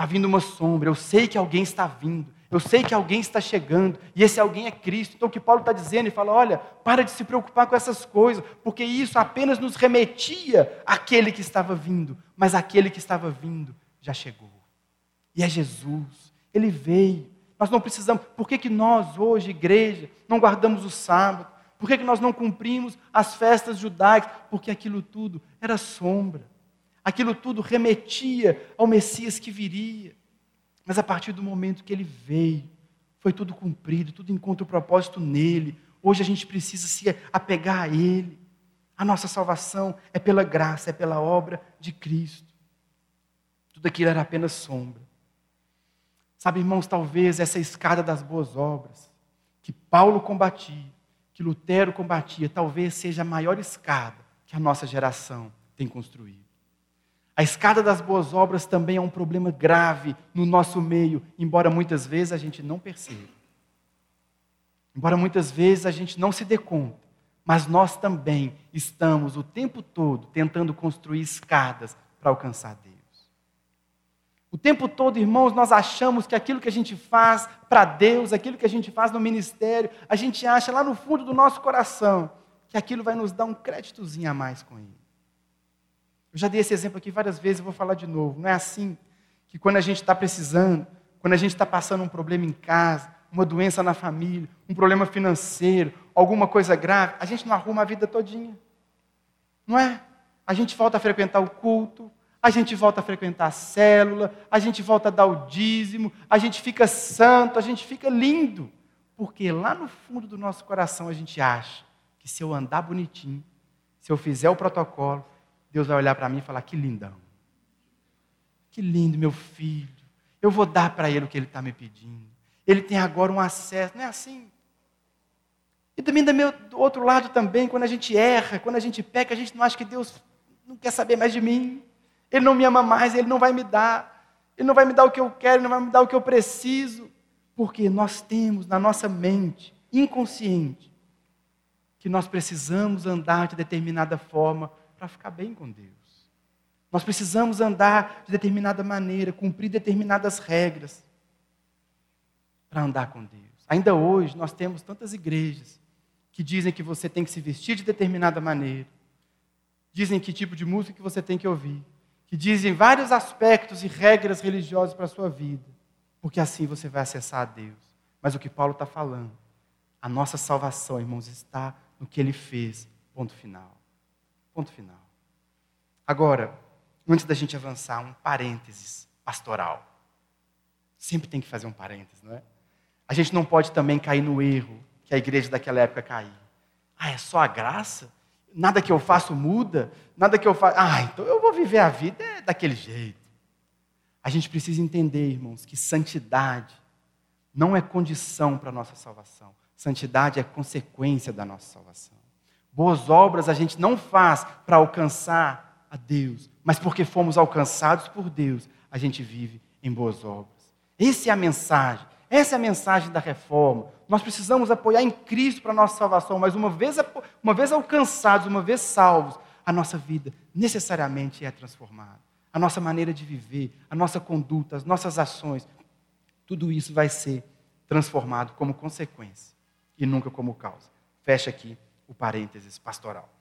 Está vindo uma sombra, eu sei que alguém está vindo. Eu sei que alguém está chegando, e esse alguém é Cristo. Então o que Paulo está dizendo, ele fala: olha, para de se preocupar com essas coisas, porque isso apenas nos remetia àquele que estava vindo, mas aquele que estava vindo já chegou. E é Jesus, ele veio. Nós não precisamos, por que, que nós hoje, igreja, não guardamos o sábado? Por que, que nós não cumprimos as festas judaicas? Porque aquilo tudo era sombra. Aquilo tudo remetia ao Messias que viria. Mas a partir do momento que ele veio, foi tudo cumprido, tudo encontra o propósito nele. Hoje a gente precisa se apegar a ele. A nossa salvação é pela graça, é pela obra de Cristo. Tudo aquilo era apenas sombra. Sabe, irmãos, talvez essa escada das boas obras que Paulo combatia, que Lutero combatia talvez seja a maior escada que a nossa geração tem construído. A escada das boas obras também é um problema grave no nosso meio, embora muitas vezes a gente não perceba. Embora muitas vezes a gente não se dê conta, mas nós também estamos o tempo todo tentando construir escadas para alcançar Deus. O tempo todo, irmãos, nós achamos que aquilo que a gente faz para Deus, aquilo que a gente faz no ministério, a gente acha lá no fundo do nosso coração que aquilo vai nos dar um créditozinho a mais com Ele. Eu já dei esse exemplo aqui várias vezes, e vou falar de novo. Não é assim que quando a gente está precisando, quando a gente está passando um problema em casa, uma doença na família, um problema financeiro, alguma coisa grave, a gente não arruma a vida todinha. Não é? A gente volta a frequentar o culto, a gente volta a frequentar a célula, a gente volta a dar o dízimo, a gente fica santo, a gente fica lindo. Porque lá no fundo do nosso coração a gente acha que se eu andar bonitinho, se eu fizer o protocolo, Deus vai olhar para mim e falar: que lindão. Que lindo, meu filho. Eu vou dar para ele o que ele está me pedindo. Ele tem agora um acesso. Não é assim? E também do, outro lado também, quando a gente erra, quando a gente peca, a gente não acha que Deus não quer saber mais de mim. Ele não me ama mais, ele não vai me dar. Ele não vai me dar o que eu quero, ele não vai me dar o que eu preciso. Porque nós temos na nossa mente, inconsciente, que nós precisamos andar de determinada forma para ficar bem com Deus. Nós precisamos andar de determinada maneira, cumprir determinadas regras para andar com Deus. Ainda hoje nós temos tantas igrejas que dizem que você tem que se vestir de determinada maneira, dizem que tipo de música que você tem que ouvir, que dizem vários aspectos e regras religiosas para a sua vida, porque assim você vai acessar a Deus. Mas o que Paulo está falando, a nossa salvação, irmãos, está no que ele fez. Ponto final. Ponto final. Agora, antes da gente avançar, um parênteses pastoral. Sempre tem que fazer um parênteses, não é? A gente não pode também cair no erro que a igreja daquela época caiu. Ah, é só a graça? Nada que eu faço muda? Nada que eu faço. Ah, então eu vou viver a vida é daquele jeito. A gente precisa entender, irmãos, que santidade não é condição para a nossa salvação. Santidade é consequência da nossa salvação. Boas obras a gente não faz para alcançar a Deus, mas porque fomos alcançados por Deus, a gente vive em boas obras. Essa é a mensagem. Essa é a mensagem da reforma. Nós precisamos apoiar em Cristo para a nossa salvação, mas uma vez, uma vez alcançados, uma vez salvos, a nossa vida necessariamente é transformada. A nossa maneira de viver, a nossa conduta, as nossas ações, tudo isso vai ser transformado como consequência e nunca como causa. Fecha aqui o parênteses pastoral.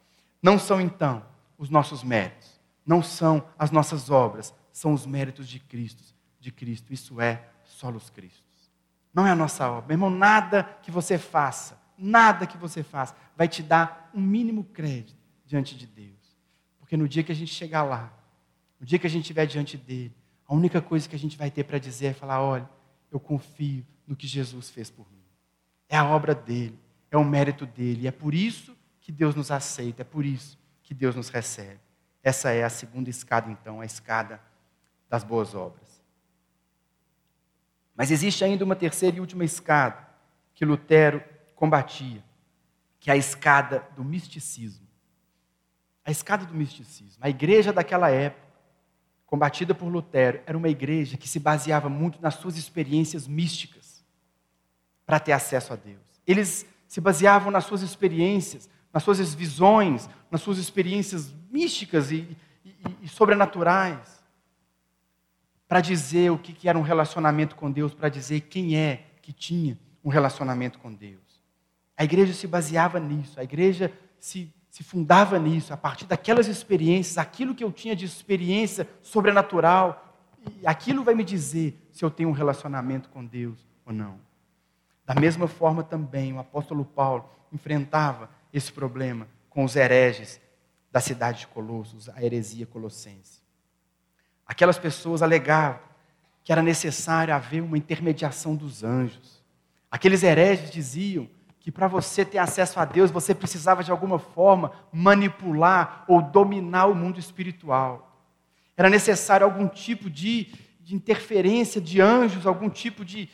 Não são então os nossos méritos, não são as nossas obras, são os méritos de Cristo, de Cristo. Isso é solos Cristo. Não é a nossa obra. Irmão, nada que você faça, nada que você faça, vai te dar um mínimo crédito diante de Deus. Porque no dia que a gente chegar lá, no dia que a gente estiver diante dele, a única coisa que a gente vai ter para dizer é falar: olha, eu confio no que Jesus fez por mim. É a obra dele, é o mérito dele. É por isso que Deus nos aceita, é por isso que Deus nos recebe. Essa é a segunda escada, então, a escada das boas obras. Mas existe ainda uma terceira e última escada que Lutero combatia, que é a escada do misticismo. A escada do misticismo. A igreja daquela época, combatida por Lutero, era uma igreja que se baseava muito nas suas experiências místicas para ter acesso a Deus. Eles se baseavam nas suas experiências, nas suas visões, nas suas experiências místicas e, e, e sobrenaturais para dizer o que era um relacionamento com Deus, para dizer quem é que tinha um relacionamento com Deus. A igreja se baseava nisso, a igreja se, se fundava nisso, a partir daquelas experiências, aquilo que eu tinha de experiência sobrenatural, aquilo vai me dizer se eu tenho um relacionamento com Deus ou não. Da mesma forma também, o apóstolo Paulo enfrentava esse problema com os hereges da cidade de Colossos, a heresia colossense. Aquelas pessoas alegavam que era necessário haver uma intermediação dos anjos. Aqueles hereges diziam que para você ter acesso a Deus, você precisava de alguma forma manipular ou dominar o mundo espiritual. Era necessário algum tipo de, de interferência de anjos, algum tipo de,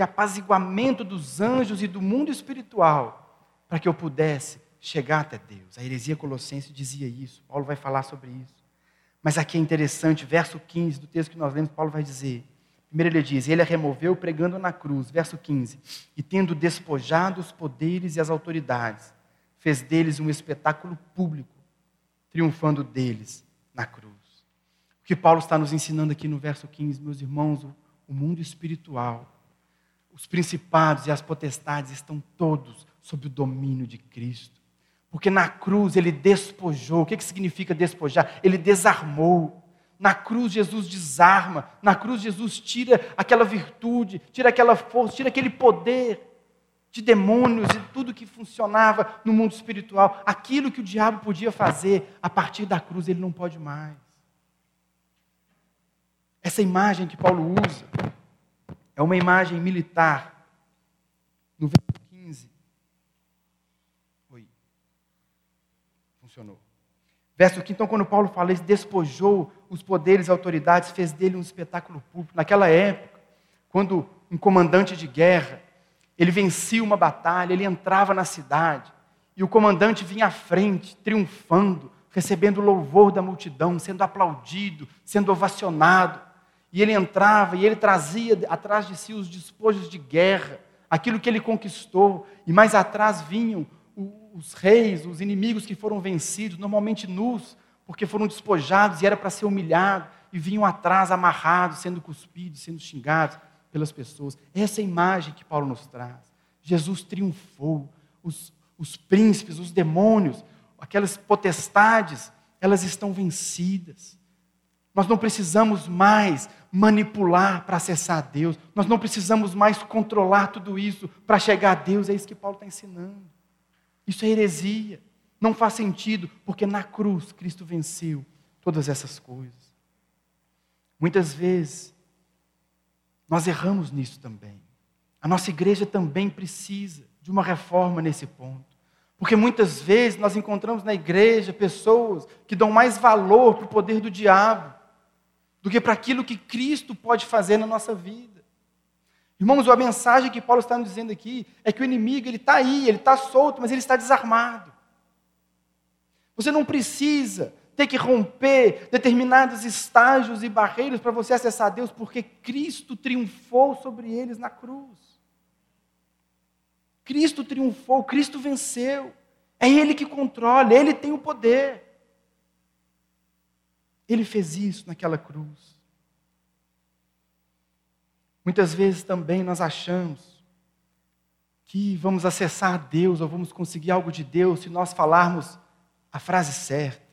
de, apaziguamento dos anjos e do mundo espiritual, para que eu pudesse chegar até Deus. A heresia colossense dizia isso, Paulo vai falar sobre isso. Mas aqui é interessante, verso 15 do texto que nós lemos, Paulo vai dizer. Primeiro ele diz: Ele a removeu pregando na cruz, verso 15. E tendo despojado os poderes e as autoridades, fez deles um espetáculo público, triunfando deles na cruz. O que Paulo está nos ensinando aqui no verso 15, meus irmãos, o mundo espiritual, os principados e as potestades estão todos sob o domínio de Cristo. Porque na cruz ele despojou. O que, que significa despojar? Ele desarmou. Na cruz Jesus desarma. Na cruz Jesus tira aquela virtude, tira aquela força, tira aquele poder de demônios e tudo que funcionava no mundo espiritual. Aquilo que o diabo podia fazer, a partir da cruz ele não pode mais. Essa imagem que Paulo usa é uma imagem militar. No verso 15. Oi. Funcionou. Verso 15, então, quando Paulo fala, ele despojou os poderes e autoridades, fez dele um espetáculo público. Naquela época, quando um comandante de guerra, ele vencia uma batalha, ele entrava na cidade, e o comandante vinha à frente, triunfando, recebendo o louvor da multidão, sendo aplaudido, sendo ovacionado. E ele entrava e ele trazia atrás de si os despojos de guerra, aquilo que ele conquistou, e mais atrás vinham os reis, os inimigos que foram vencidos, normalmente nus, porque foram despojados e era para ser humilhado, e vinham atrás amarrados, sendo cuspidos, sendo xingados pelas pessoas. Essa é a imagem que Paulo nos traz. Jesus triunfou, os, os príncipes, os demônios, aquelas potestades, elas estão vencidas. Nós não precisamos mais manipular para acessar a Deus, nós não precisamos mais controlar tudo isso para chegar a Deus, é isso que Paulo está ensinando. Isso é heresia, não faz sentido, porque na cruz Cristo venceu todas essas coisas. Muitas vezes, nós erramos nisso também. A nossa igreja também precisa de uma reforma nesse ponto. Porque muitas vezes nós encontramos na igreja pessoas que dão mais valor para o poder do diabo do que para aquilo que Cristo pode fazer na nossa vida. Irmãos, a mensagem que Paulo está nos dizendo aqui é que o inimigo ele está aí, ele está solto, mas ele está desarmado. Você não precisa ter que romper determinados estágios e barreiras para você acessar Deus, porque Cristo triunfou sobre eles na cruz. Cristo triunfou, Cristo venceu. É Ele que controla, Ele tem o poder. Ele fez isso naquela cruz. Muitas vezes também nós achamos que vamos acessar Deus ou vamos conseguir algo de Deus se nós falarmos a frase certa,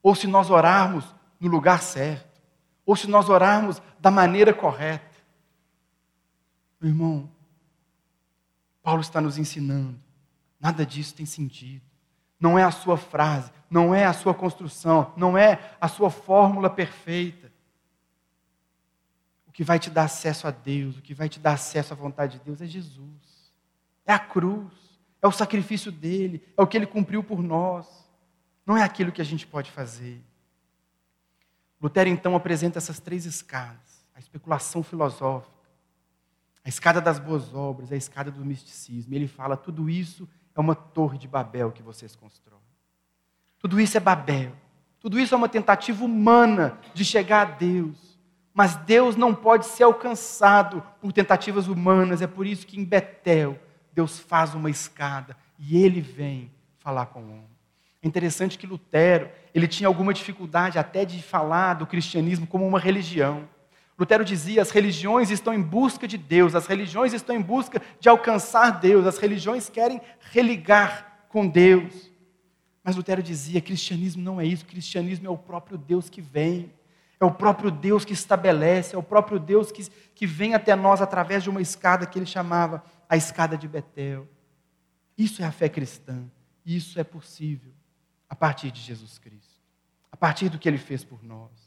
ou se nós orarmos no lugar certo, ou se nós orarmos da maneira correta. Meu irmão, Paulo está nos ensinando. Nada disso tem sentido. Não é a sua frase, não é a sua construção, não é a sua fórmula perfeita. O que vai te dar acesso a Deus, o que vai te dar acesso à vontade de Deus é Jesus. É a cruz, é o sacrifício dele, é o que ele cumpriu por nós. Não é aquilo que a gente pode fazer. Lutero então apresenta essas três escadas: a especulação filosófica, a escada das boas obras, a escada do misticismo. Ele fala: tudo isso é uma torre de Babel que vocês constroem. Tudo isso é Babel. Tudo isso é uma tentativa humana de chegar a Deus. Mas Deus não pode ser alcançado por tentativas humanas. É por isso que em Betel Deus faz uma escada e ele vem falar com o homem. É interessante que Lutero, ele tinha alguma dificuldade até de falar do cristianismo como uma religião. Lutero dizia: as religiões estão em busca de Deus, as religiões estão em busca de alcançar Deus, as religiões querem religar com Deus. Mas Lutero dizia: cristianismo não é isso, cristianismo é o próprio Deus que vem, é o próprio Deus que estabelece, é o próprio Deus que, que vem até nós através de uma escada que ele chamava a escada de Betel. Isso é a fé cristã, isso é possível a partir de Jesus Cristo, a partir do que ele fez por nós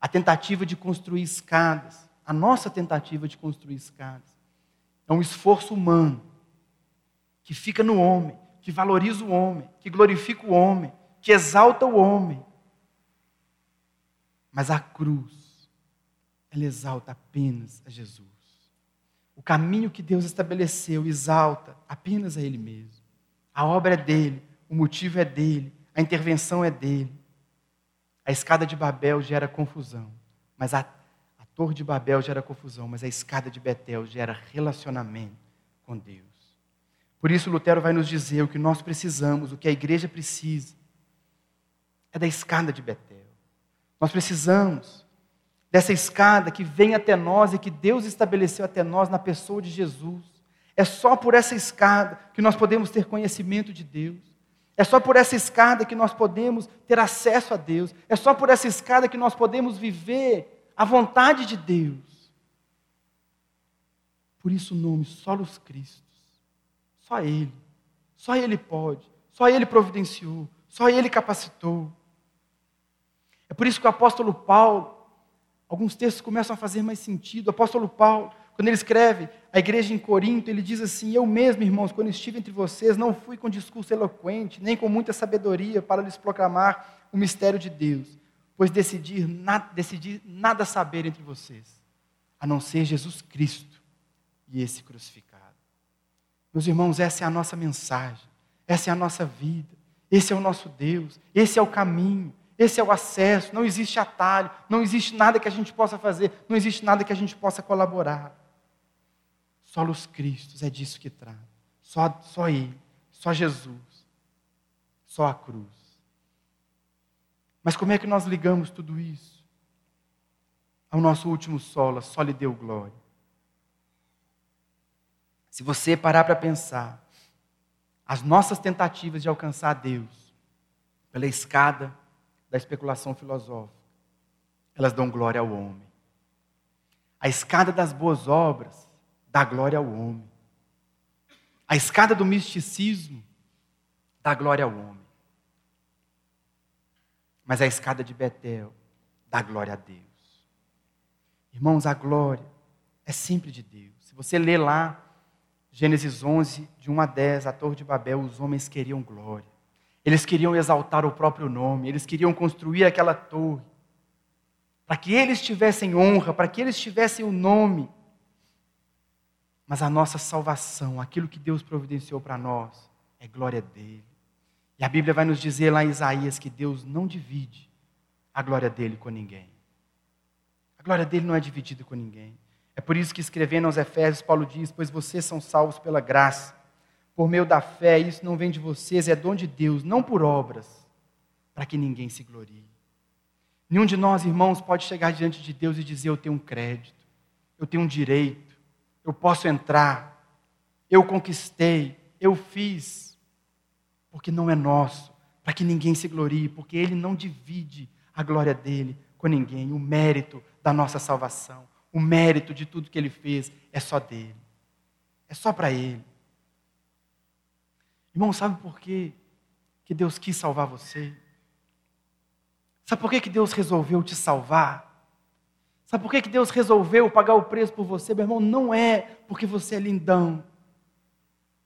a tentativa de construir escadas, a nossa tentativa de construir escadas, é um esforço humano que fica no homem, que valoriza o homem, que glorifica o homem, que exalta o homem. Mas a cruz, ela exalta apenas a Jesus. O caminho que Deus estabeleceu exalta apenas a Ele mesmo. A obra é dele, o motivo é dele, a intervenção é dele. A escada de Babel gera confusão, mas a, a torre de Babel gera confusão, mas a escada de Betel gera relacionamento com Deus. Por isso, Lutero vai nos dizer o que nós precisamos, o que a igreja precisa, é da escada de Betel. Nós precisamos dessa escada que vem até nós e que Deus estabeleceu até nós na pessoa de Jesus. É só por essa escada que nós podemos ter conhecimento de Deus. É só por essa escada que nós podemos ter acesso a Deus. É só por essa escada que nós podemos viver a vontade de Deus. Por isso o nome Solos Cristos. Só Ele. Só Ele pode. Só Ele providenciou. Só Ele capacitou. É por isso que o apóstolo Paulo, alguns textos começam a fazer mais sentido. O apóstolo Paulo, quando ele escreve a igreja em Corinto, ele diz assim: Eu mesmo, irmãos, quando estive entre vocês, não fui com discurso eloquente, nem com muita sabedoria para lhes proclamar o mistério de Deus, pois decidi, na, decidi nada saber entre vocês, a não ser Jesus Cristo e esse crucificado. Meus irmãos, essa é a nossa mensagem, essa é a nossa vida, esse é o nosso Deus, esse é o caminho, esse é o acesso, não existe atalho, não existe nada que a gente possa fazer, não existe nada que a gente possa colaborar. Só os Cristos é disso que trata. Só, só Ele, só Jesus, só a cruz. Mas como é que nós ligamos tudo isso ao nosso último solo, só lhe deu glória? Se você parar para pensar, as nossas tentativas de alcançar Deus pela escada da especulação filosófica, elas dão glória ao homem. A escada das boas obras dá glória ao homem. A escada do misticismo dá glória ao homem. Mas a escada de Betel dá glória a Deus. Irmãos, a glória é sempre de Deus. Se você ler lá, Gênesis 11, de 1 a 10, a Torre de Babel, os homens queriam glória. Eles queriam exaltar o próprio nome, eles queriam construir aquela torre, para que eles tivessem honra, para que eles tivessem o nome. Mas a nossa salvação, aquilo que Deus providenciou para nós, é glória dele. E a Bíblia vai nos dizer lá em Isaías que Deus não divide a glória dele com ninguém. A glória dele não é dividida com ninguém. É por isso que escrevendo aos Efésios, Paulo diz: Pois vocês são salvos pela graça, por meio da fé, isso não vem de vocês, é dom de Deus, não por obras, para que ninguém se glorie. Nenhum de nós, irmãos, pode chegar diante de Deus e dizer: Eu tenho um crédito, eu tenho um direito, eu posso entrar, eu conquistei, eu fiz, porque não é nosso, para que ninguém se glorie, porque Ele não divide a glória dele com ninguém, o mérito da nossa salvação, o mérito de tudo que Ele fez é só dele, é só para Ele. Irmão, sabe por quê que Deus quis salvar você? Sabe por que, que Deus resolveu te salvar? Sabe por que, que Deus resolveu pagar o preço por você, meu irmão? Não é porque você é lindão.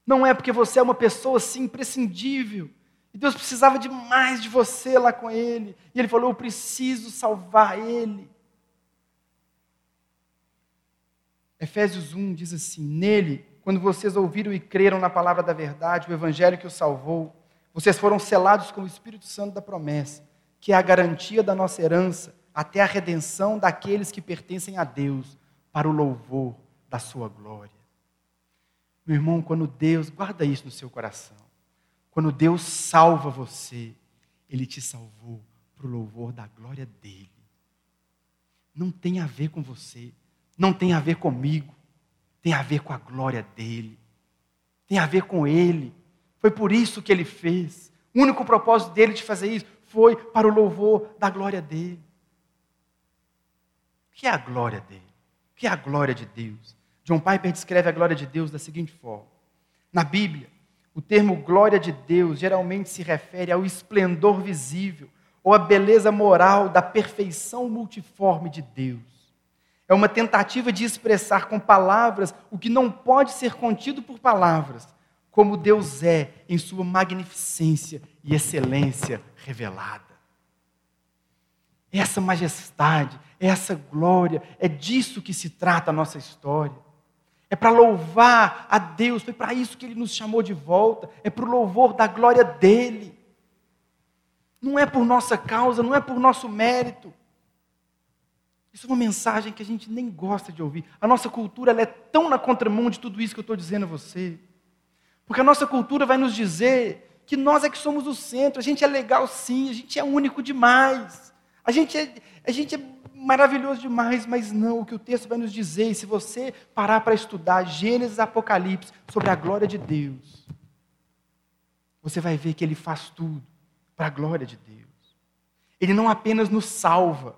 Não é porque você é uma pessoa assim imprescindível. E Deus precisava de mais de você lá com Ele. E Ele falou: Eu preciso salvar Ele. Efésios 1 diz assim: Nele, quando vocês ouviram e creram na palavra da verdade, o Evangelho que os salvou, vocês foram selados com o Espírito Santo da promessa, que é a garantia da nossa herança até a redenção daqueles que pertencem a Deus, para o louvor da sua glória. Meu irmão, quando Deus, guarda isso no seu coração, quando Deus salva você, Ele te salvou para o louvor da glória dEle. Não tem a ver com você, não tem a ver comigo, tem a ver com a glória dEle, tem a ver com Ele. Foi por isso que Ele fez. O único propósito dele de fazer isso foi para o louvor da glória dele. O que é a glória dele? O que é a glória de Deus? John Piper descreve a glória de Deus da seguinte forma: Na Bíblia, o termo glória de Deus geralmente se refere ao esplendor visível ou à beleza moral da perfeição multiforme de Deus. É uma tentativa de expressar com palavras o que não pode ser contido por palavras, como Deus é em sua magnificência e excelência revelada essa majestade, essa glória, é disso que se trata a nossa história. É para louvar a Deus, foi para isso que Ele nos chamou de volta, é para o louvor da glória dEle. Não é por nossa causa, não é por nosso mérito. Isso é uma mensagem que a gente nem gosta de ouvir. A nossa cultura é tão na contramão de tudo isso que eu estou dizendo a você. Porque a nossa cultura vai nos dizer que nós é que somos o centro, a gente é legal sim, a gente é único demais. A gente, é, a gente é maravilhoso demais, mas não, o que o texto vai nos dizer, e se você parar para estudar Gênesis e Apocalipse sobre a glória de Deus, você vai ver que ele faz tudo para a glória de Deus. Ele não apenas nos salva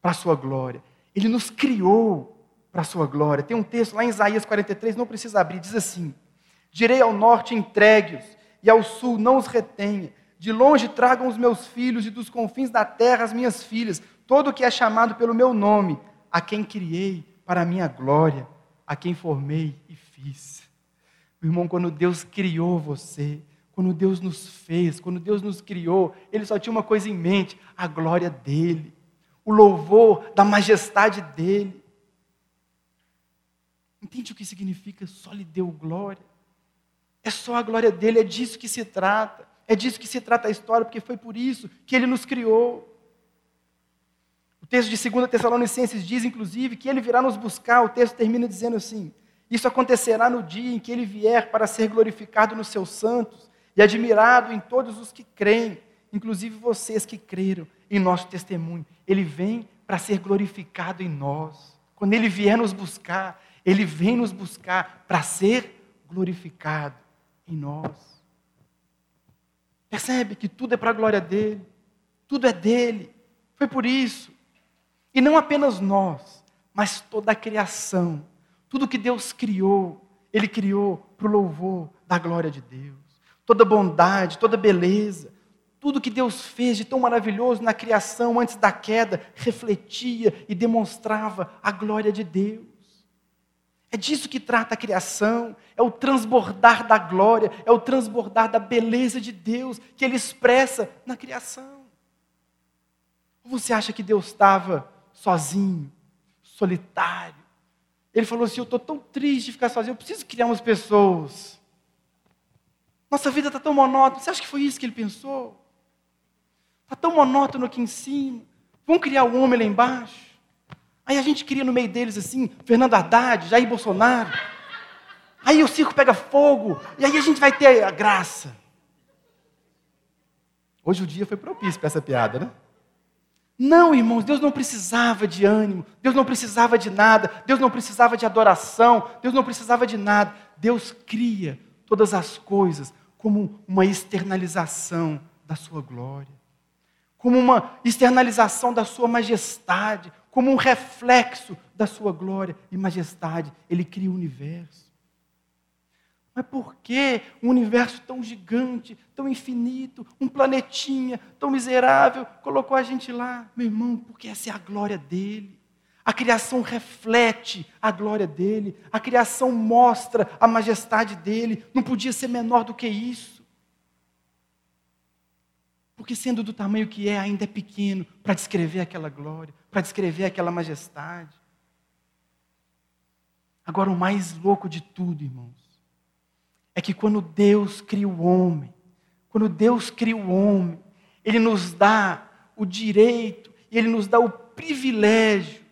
para a sua glória, ele nos criou para a sua glória. Tem um texto lá em Isaías 43, não precisa abrir, diz assim: Direi ao norte entregue-os, e ao sul não os retenha de longe tragam os meus filhos e dos confins da terra as minhas filhas, todo que é chamado pelo meu nome, a quem criei para a minha glória, a quem formei e fiz. Meu irmão, quando Deus criou você, quando Deus nos fez, quando Deus nos criou, Ele só tinha uma coisa em mente: a glória dEle, o louvor da majestade dEle. Entende o que significa só lhe deu glória? É só a glória dele, é disso que se trata. É disso que se trata a história, porque foi por isso que ele nos criou. O texto de 2 Tessalonicenses diz, inclusive, que ele virá nos buscar. O texto termina dizendo assim: Isso acontecerá no dia em que ele vier para ser glorificado nos seus santos e admirado em todos os que creem, inclusive vocês que creram em nosso testemunho. Ele vem para ser glorificado em nós. Quando ele vier nos buscar, ele vem nos buscar para ser glorificado em nós. Percebe que tudo é para a glória dele, tudo é dele. Foi por isso. E não apenas nós, mas toda a criação, tudo que Deus criou, ele criou para o louvor da glória de Deus. Toda bondade, toda beleza, tudo que Deus fez de tão maravilhoso na criação antes da queda refletia e demonstrava a glória de Deus. É disso que trata a criação, é o transbordar da glória, é o transbordar da beleza de Deus que ele expressa na criação. Ou você acha que Deus estava sozinho, solitário? Ele falou assim: Eu estou tão triste de ficar sozinho, eu preciso criar umas pessoas. Nossa vida está tão monótona. Você acha que foi isso que ele pensou? Está tão monótono aqui em cima. Vamos criar o homem lá embaixo. Aí a gente cria no meio deles assim, Fernando Haddad, Jair Bolsonaro. Aí o circo pega fogo, e aí a gente vai ter a graça. Hoje o dia foi propício para essa piada, né? Não, irmãos, Deus não precisava de ânimo, Deus não precisava de nada, Deus não precisava de adoração, Deus não precisava de nada. Deus cria todas as coisas como uma externalização da sua glória, como uma externalização da sua majestade, como um reflexo da sua glória e majestade. Ele cria o universo. Mas por que um universo tão gigante, tão infinito, um planetinha tão miserável, colocou a gente lá? Meu irmão, porque essa é a glória dele. A criação reflete a glória dele, a criação mostra a majestade dele, não podia ser menor do que isso. Porque, sendo do tamanho que é, ainda é pequeno para descrever aquela glória, para descrever aquela majestade. Agora, o mais louco de tudo, irmãos, é que quando Deus cria o homem, quando Deus cria o homem, Ele nos dá o direito, Ele nos dá o privilégio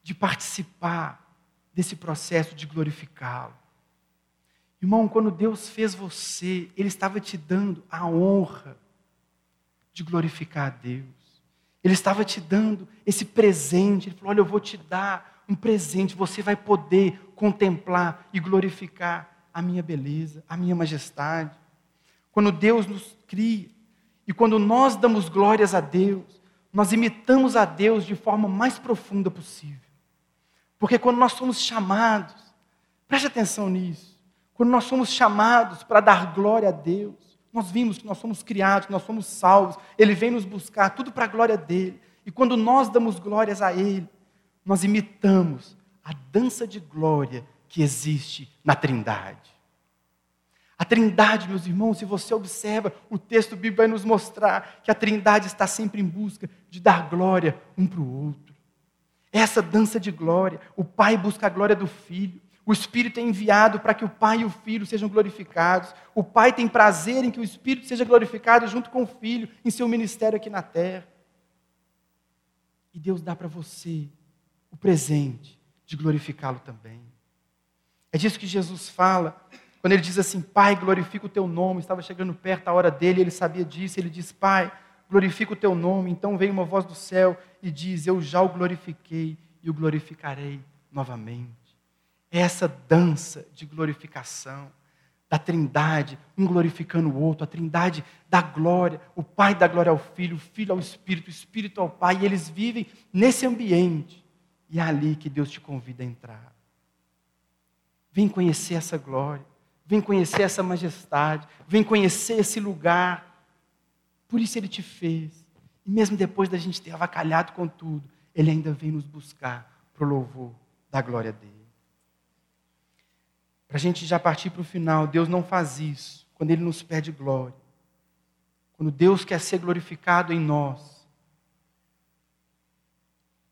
de participar desse processo de glorificá-lo. Irmão, quando Deus fez você, Ele estava te dando a honra de glorificar a Deus. Ele estava te dando esse presente. Ele falou: Olha, eu vou te dar um presente. Você vai poder contemplar e glorificar a minha beleza, a minha majestade. Quando Deus nos cria e quando nós damos glórias a Deus, nós imitamos a Deus de forma mais profunda possível. Porque quando nós somos chamados, preste atenção nisso. Quando nós somos chamados para dar glória a Deus, nós vimos que nós somos criados, que nós somos salvos, Ele vem nos buscar, tudo para a glória dEle. E quando nós damos glórias a Ele, nós imitamos a dança de glória que existe na Trindade. A Trindade, meus irmãos, se você observa, o texto bíblico vai nos mostrar que a Trindade está sempre em busca de dar glória um para o outro. Essa dança de glória, o Pai busca a glória do Filho, o Espírito é enviado para que o Pai e o Filho sejam glorificados. O Pai tem prazer em que o Espírito seja glorificado junto com o Filho em seu ministério aqui na terra. E Deus dá para você o presente de glorificá-lo também. É disso que Jesus fala quando ele diz assim: Pai, glorifica o teu nome. Estava chegando perto a hora dele, ele sabia disso. Ele diz: Pai, glorifica o teu nome. Então veio uma voz do céu e diz: Eu já o glorifiquei e o glorificarei novamente essa dança de glorificação da Trindade, um glorificando o outro, a Trindade da glória, o Pai da glória ao Filho, o Filho ao Espírito, o Espírito ao Pai, e eles vivem nesse ambiente, e é ali que Deus te convida a entrar. Vem conhecer essa glória, vem conhecer essa majestade, vem conhecer esse lugar. Por isso ele te fez. E mesmo depois da gente ter avacalhado com tudo, Ele ainda vem nos buscar para o louvor da glória dele. Para a gente já partir para o final, Deus não faz isso quando Ele nos pede glória. Quando Deus quer ser glorificado em nós,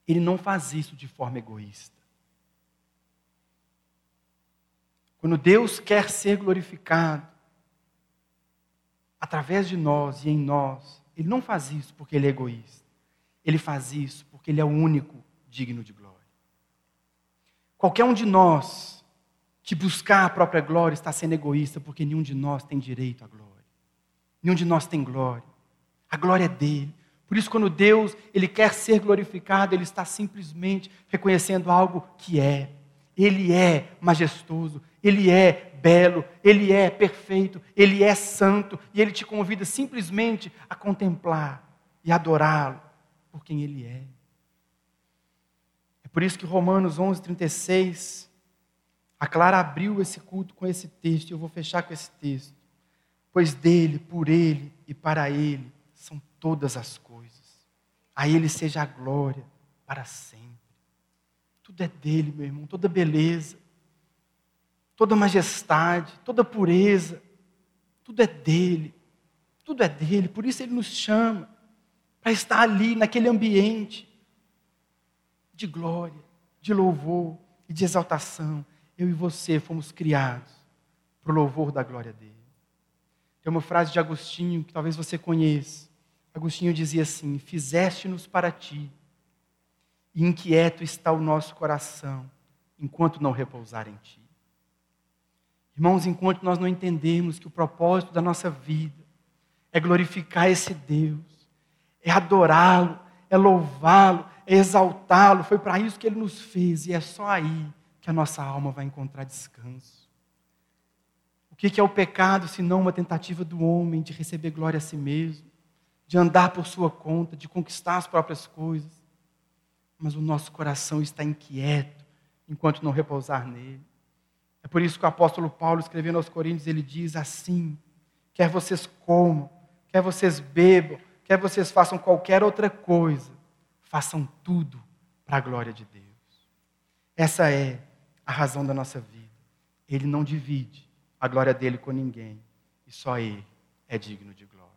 Ele não faz isso de forma egoísta. Quando Deus quer ser glorificado através de nós e em nós, Ele não faz isso porque Ele é egoísta. Ele faz isso porque Ele é o único digno de glória. Qualquer um de nós que buscar a própria glória está sendo egoísta, porque nenhum de nós tem direito à glória. Nenhum de nós tem glória. A glória é dele. Por isso, quando Deus ele quer ser glorificado, ele está simplesmente reconhecendo algo que é. Ele é majestoso, ele é belo, ele é perfeito, ele é santo, e ele te convida simplesmente a contemplar e adorá-lo por quem ele é. É por isso que Romanos 11, 36 a Clara abriu esse culto com esse texto, e eu vou fechar com esse texto. Pois dele, por ele e para ele são todas as coisas. A ele seja a glória para sempre. Tudo é dele, meu irmão, toda beleza, toda majestade, toda pureza, tudo é dele. Tudo é dele, por isso ele nos chama para estar ali naquele ambiente de glória, de louvor e de exaltação eu e você fomos criados para o louvor da glória dele. Tem uma frase de Agostinho que talvez você conheça. Agostinho dizia assim: Fizeste-nos para ti, e inquieto está o nosso coração, enquanto não repousar em ti. Irmãos, enquanto nós não entendermos que o propósito da nossa vida é glorificar esse Deus, é adorá-lo, é louvá-lo, é exaltá-lo, foi para isso que ele nos fez, e é só aí que a nossa alma vai encontrar descanso. O que é o pecado se não uma tentativa do homem de receber glória a si mesmo, de andar por sua conta, de conquistar as próprias coisas? Mas o nosso coração está inquieto enquanto não repousar nele. É por isso que o apóstolo Paulo, escrevendo aos Coríntios, ele diz assim: quer vocês comam, quer vocês bebam, quer vocês façam qualquer outra coisa, façam tudo para a glória de Deus. Essa é a razão da nossa vida. Ele não divide a glória dele com ninguém. E só ele é digno de glória.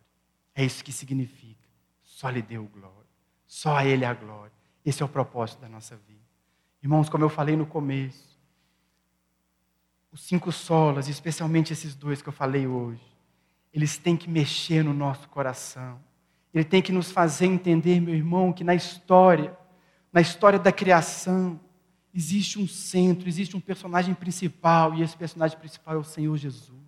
É isso que significa. Só lhe deu glória. Só a ele a glória. Esse é o propósito da nossa vida. Irmãos, como eu falei no começo, os cinco solas, especialmente esses dois que eu falei hoje, eles têm que mexer no nosso coração. Ele tem que nos fazer entender, meu irmão, que na história, na história da criação, existe um centro, existe um personagem principal, e esse personagem principal é o Senhor Jesus.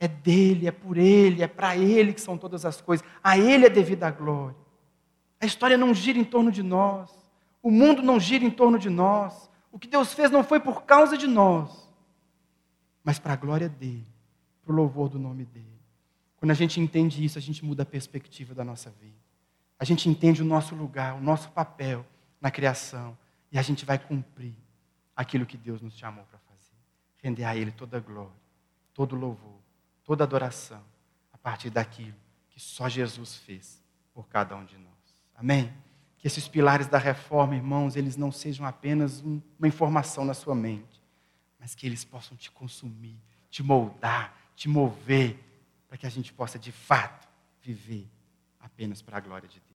É dele, é por ele, é para ele que são todas as coisas, a ele é devida a glória. A história não gira em torno de nós, o mundo não gira em torno de nós, o que Deus fez não foi por causa de nós, mas para a glória dele, para o louvor do nome dele. Quando a gente entende isso, a gente muda a perspectiva da nossa vida. A gente entende o nosso lugar, o nosso papel na criação e a gente vai cumprir aquilo que Deus nos chamou para fazer. Render a Ele toda a glória, todo louvor, toda adoração, a partir daquilo que só Jesus fez por cada um de nós. Amém? Que esses pilares da reforma, irmãos, eles não sejam apenas uma informação na sua mente, mas que eles possam te consumir, te moldar, te mover, para que a gente possa de fato viver apenas para a glória de Deus.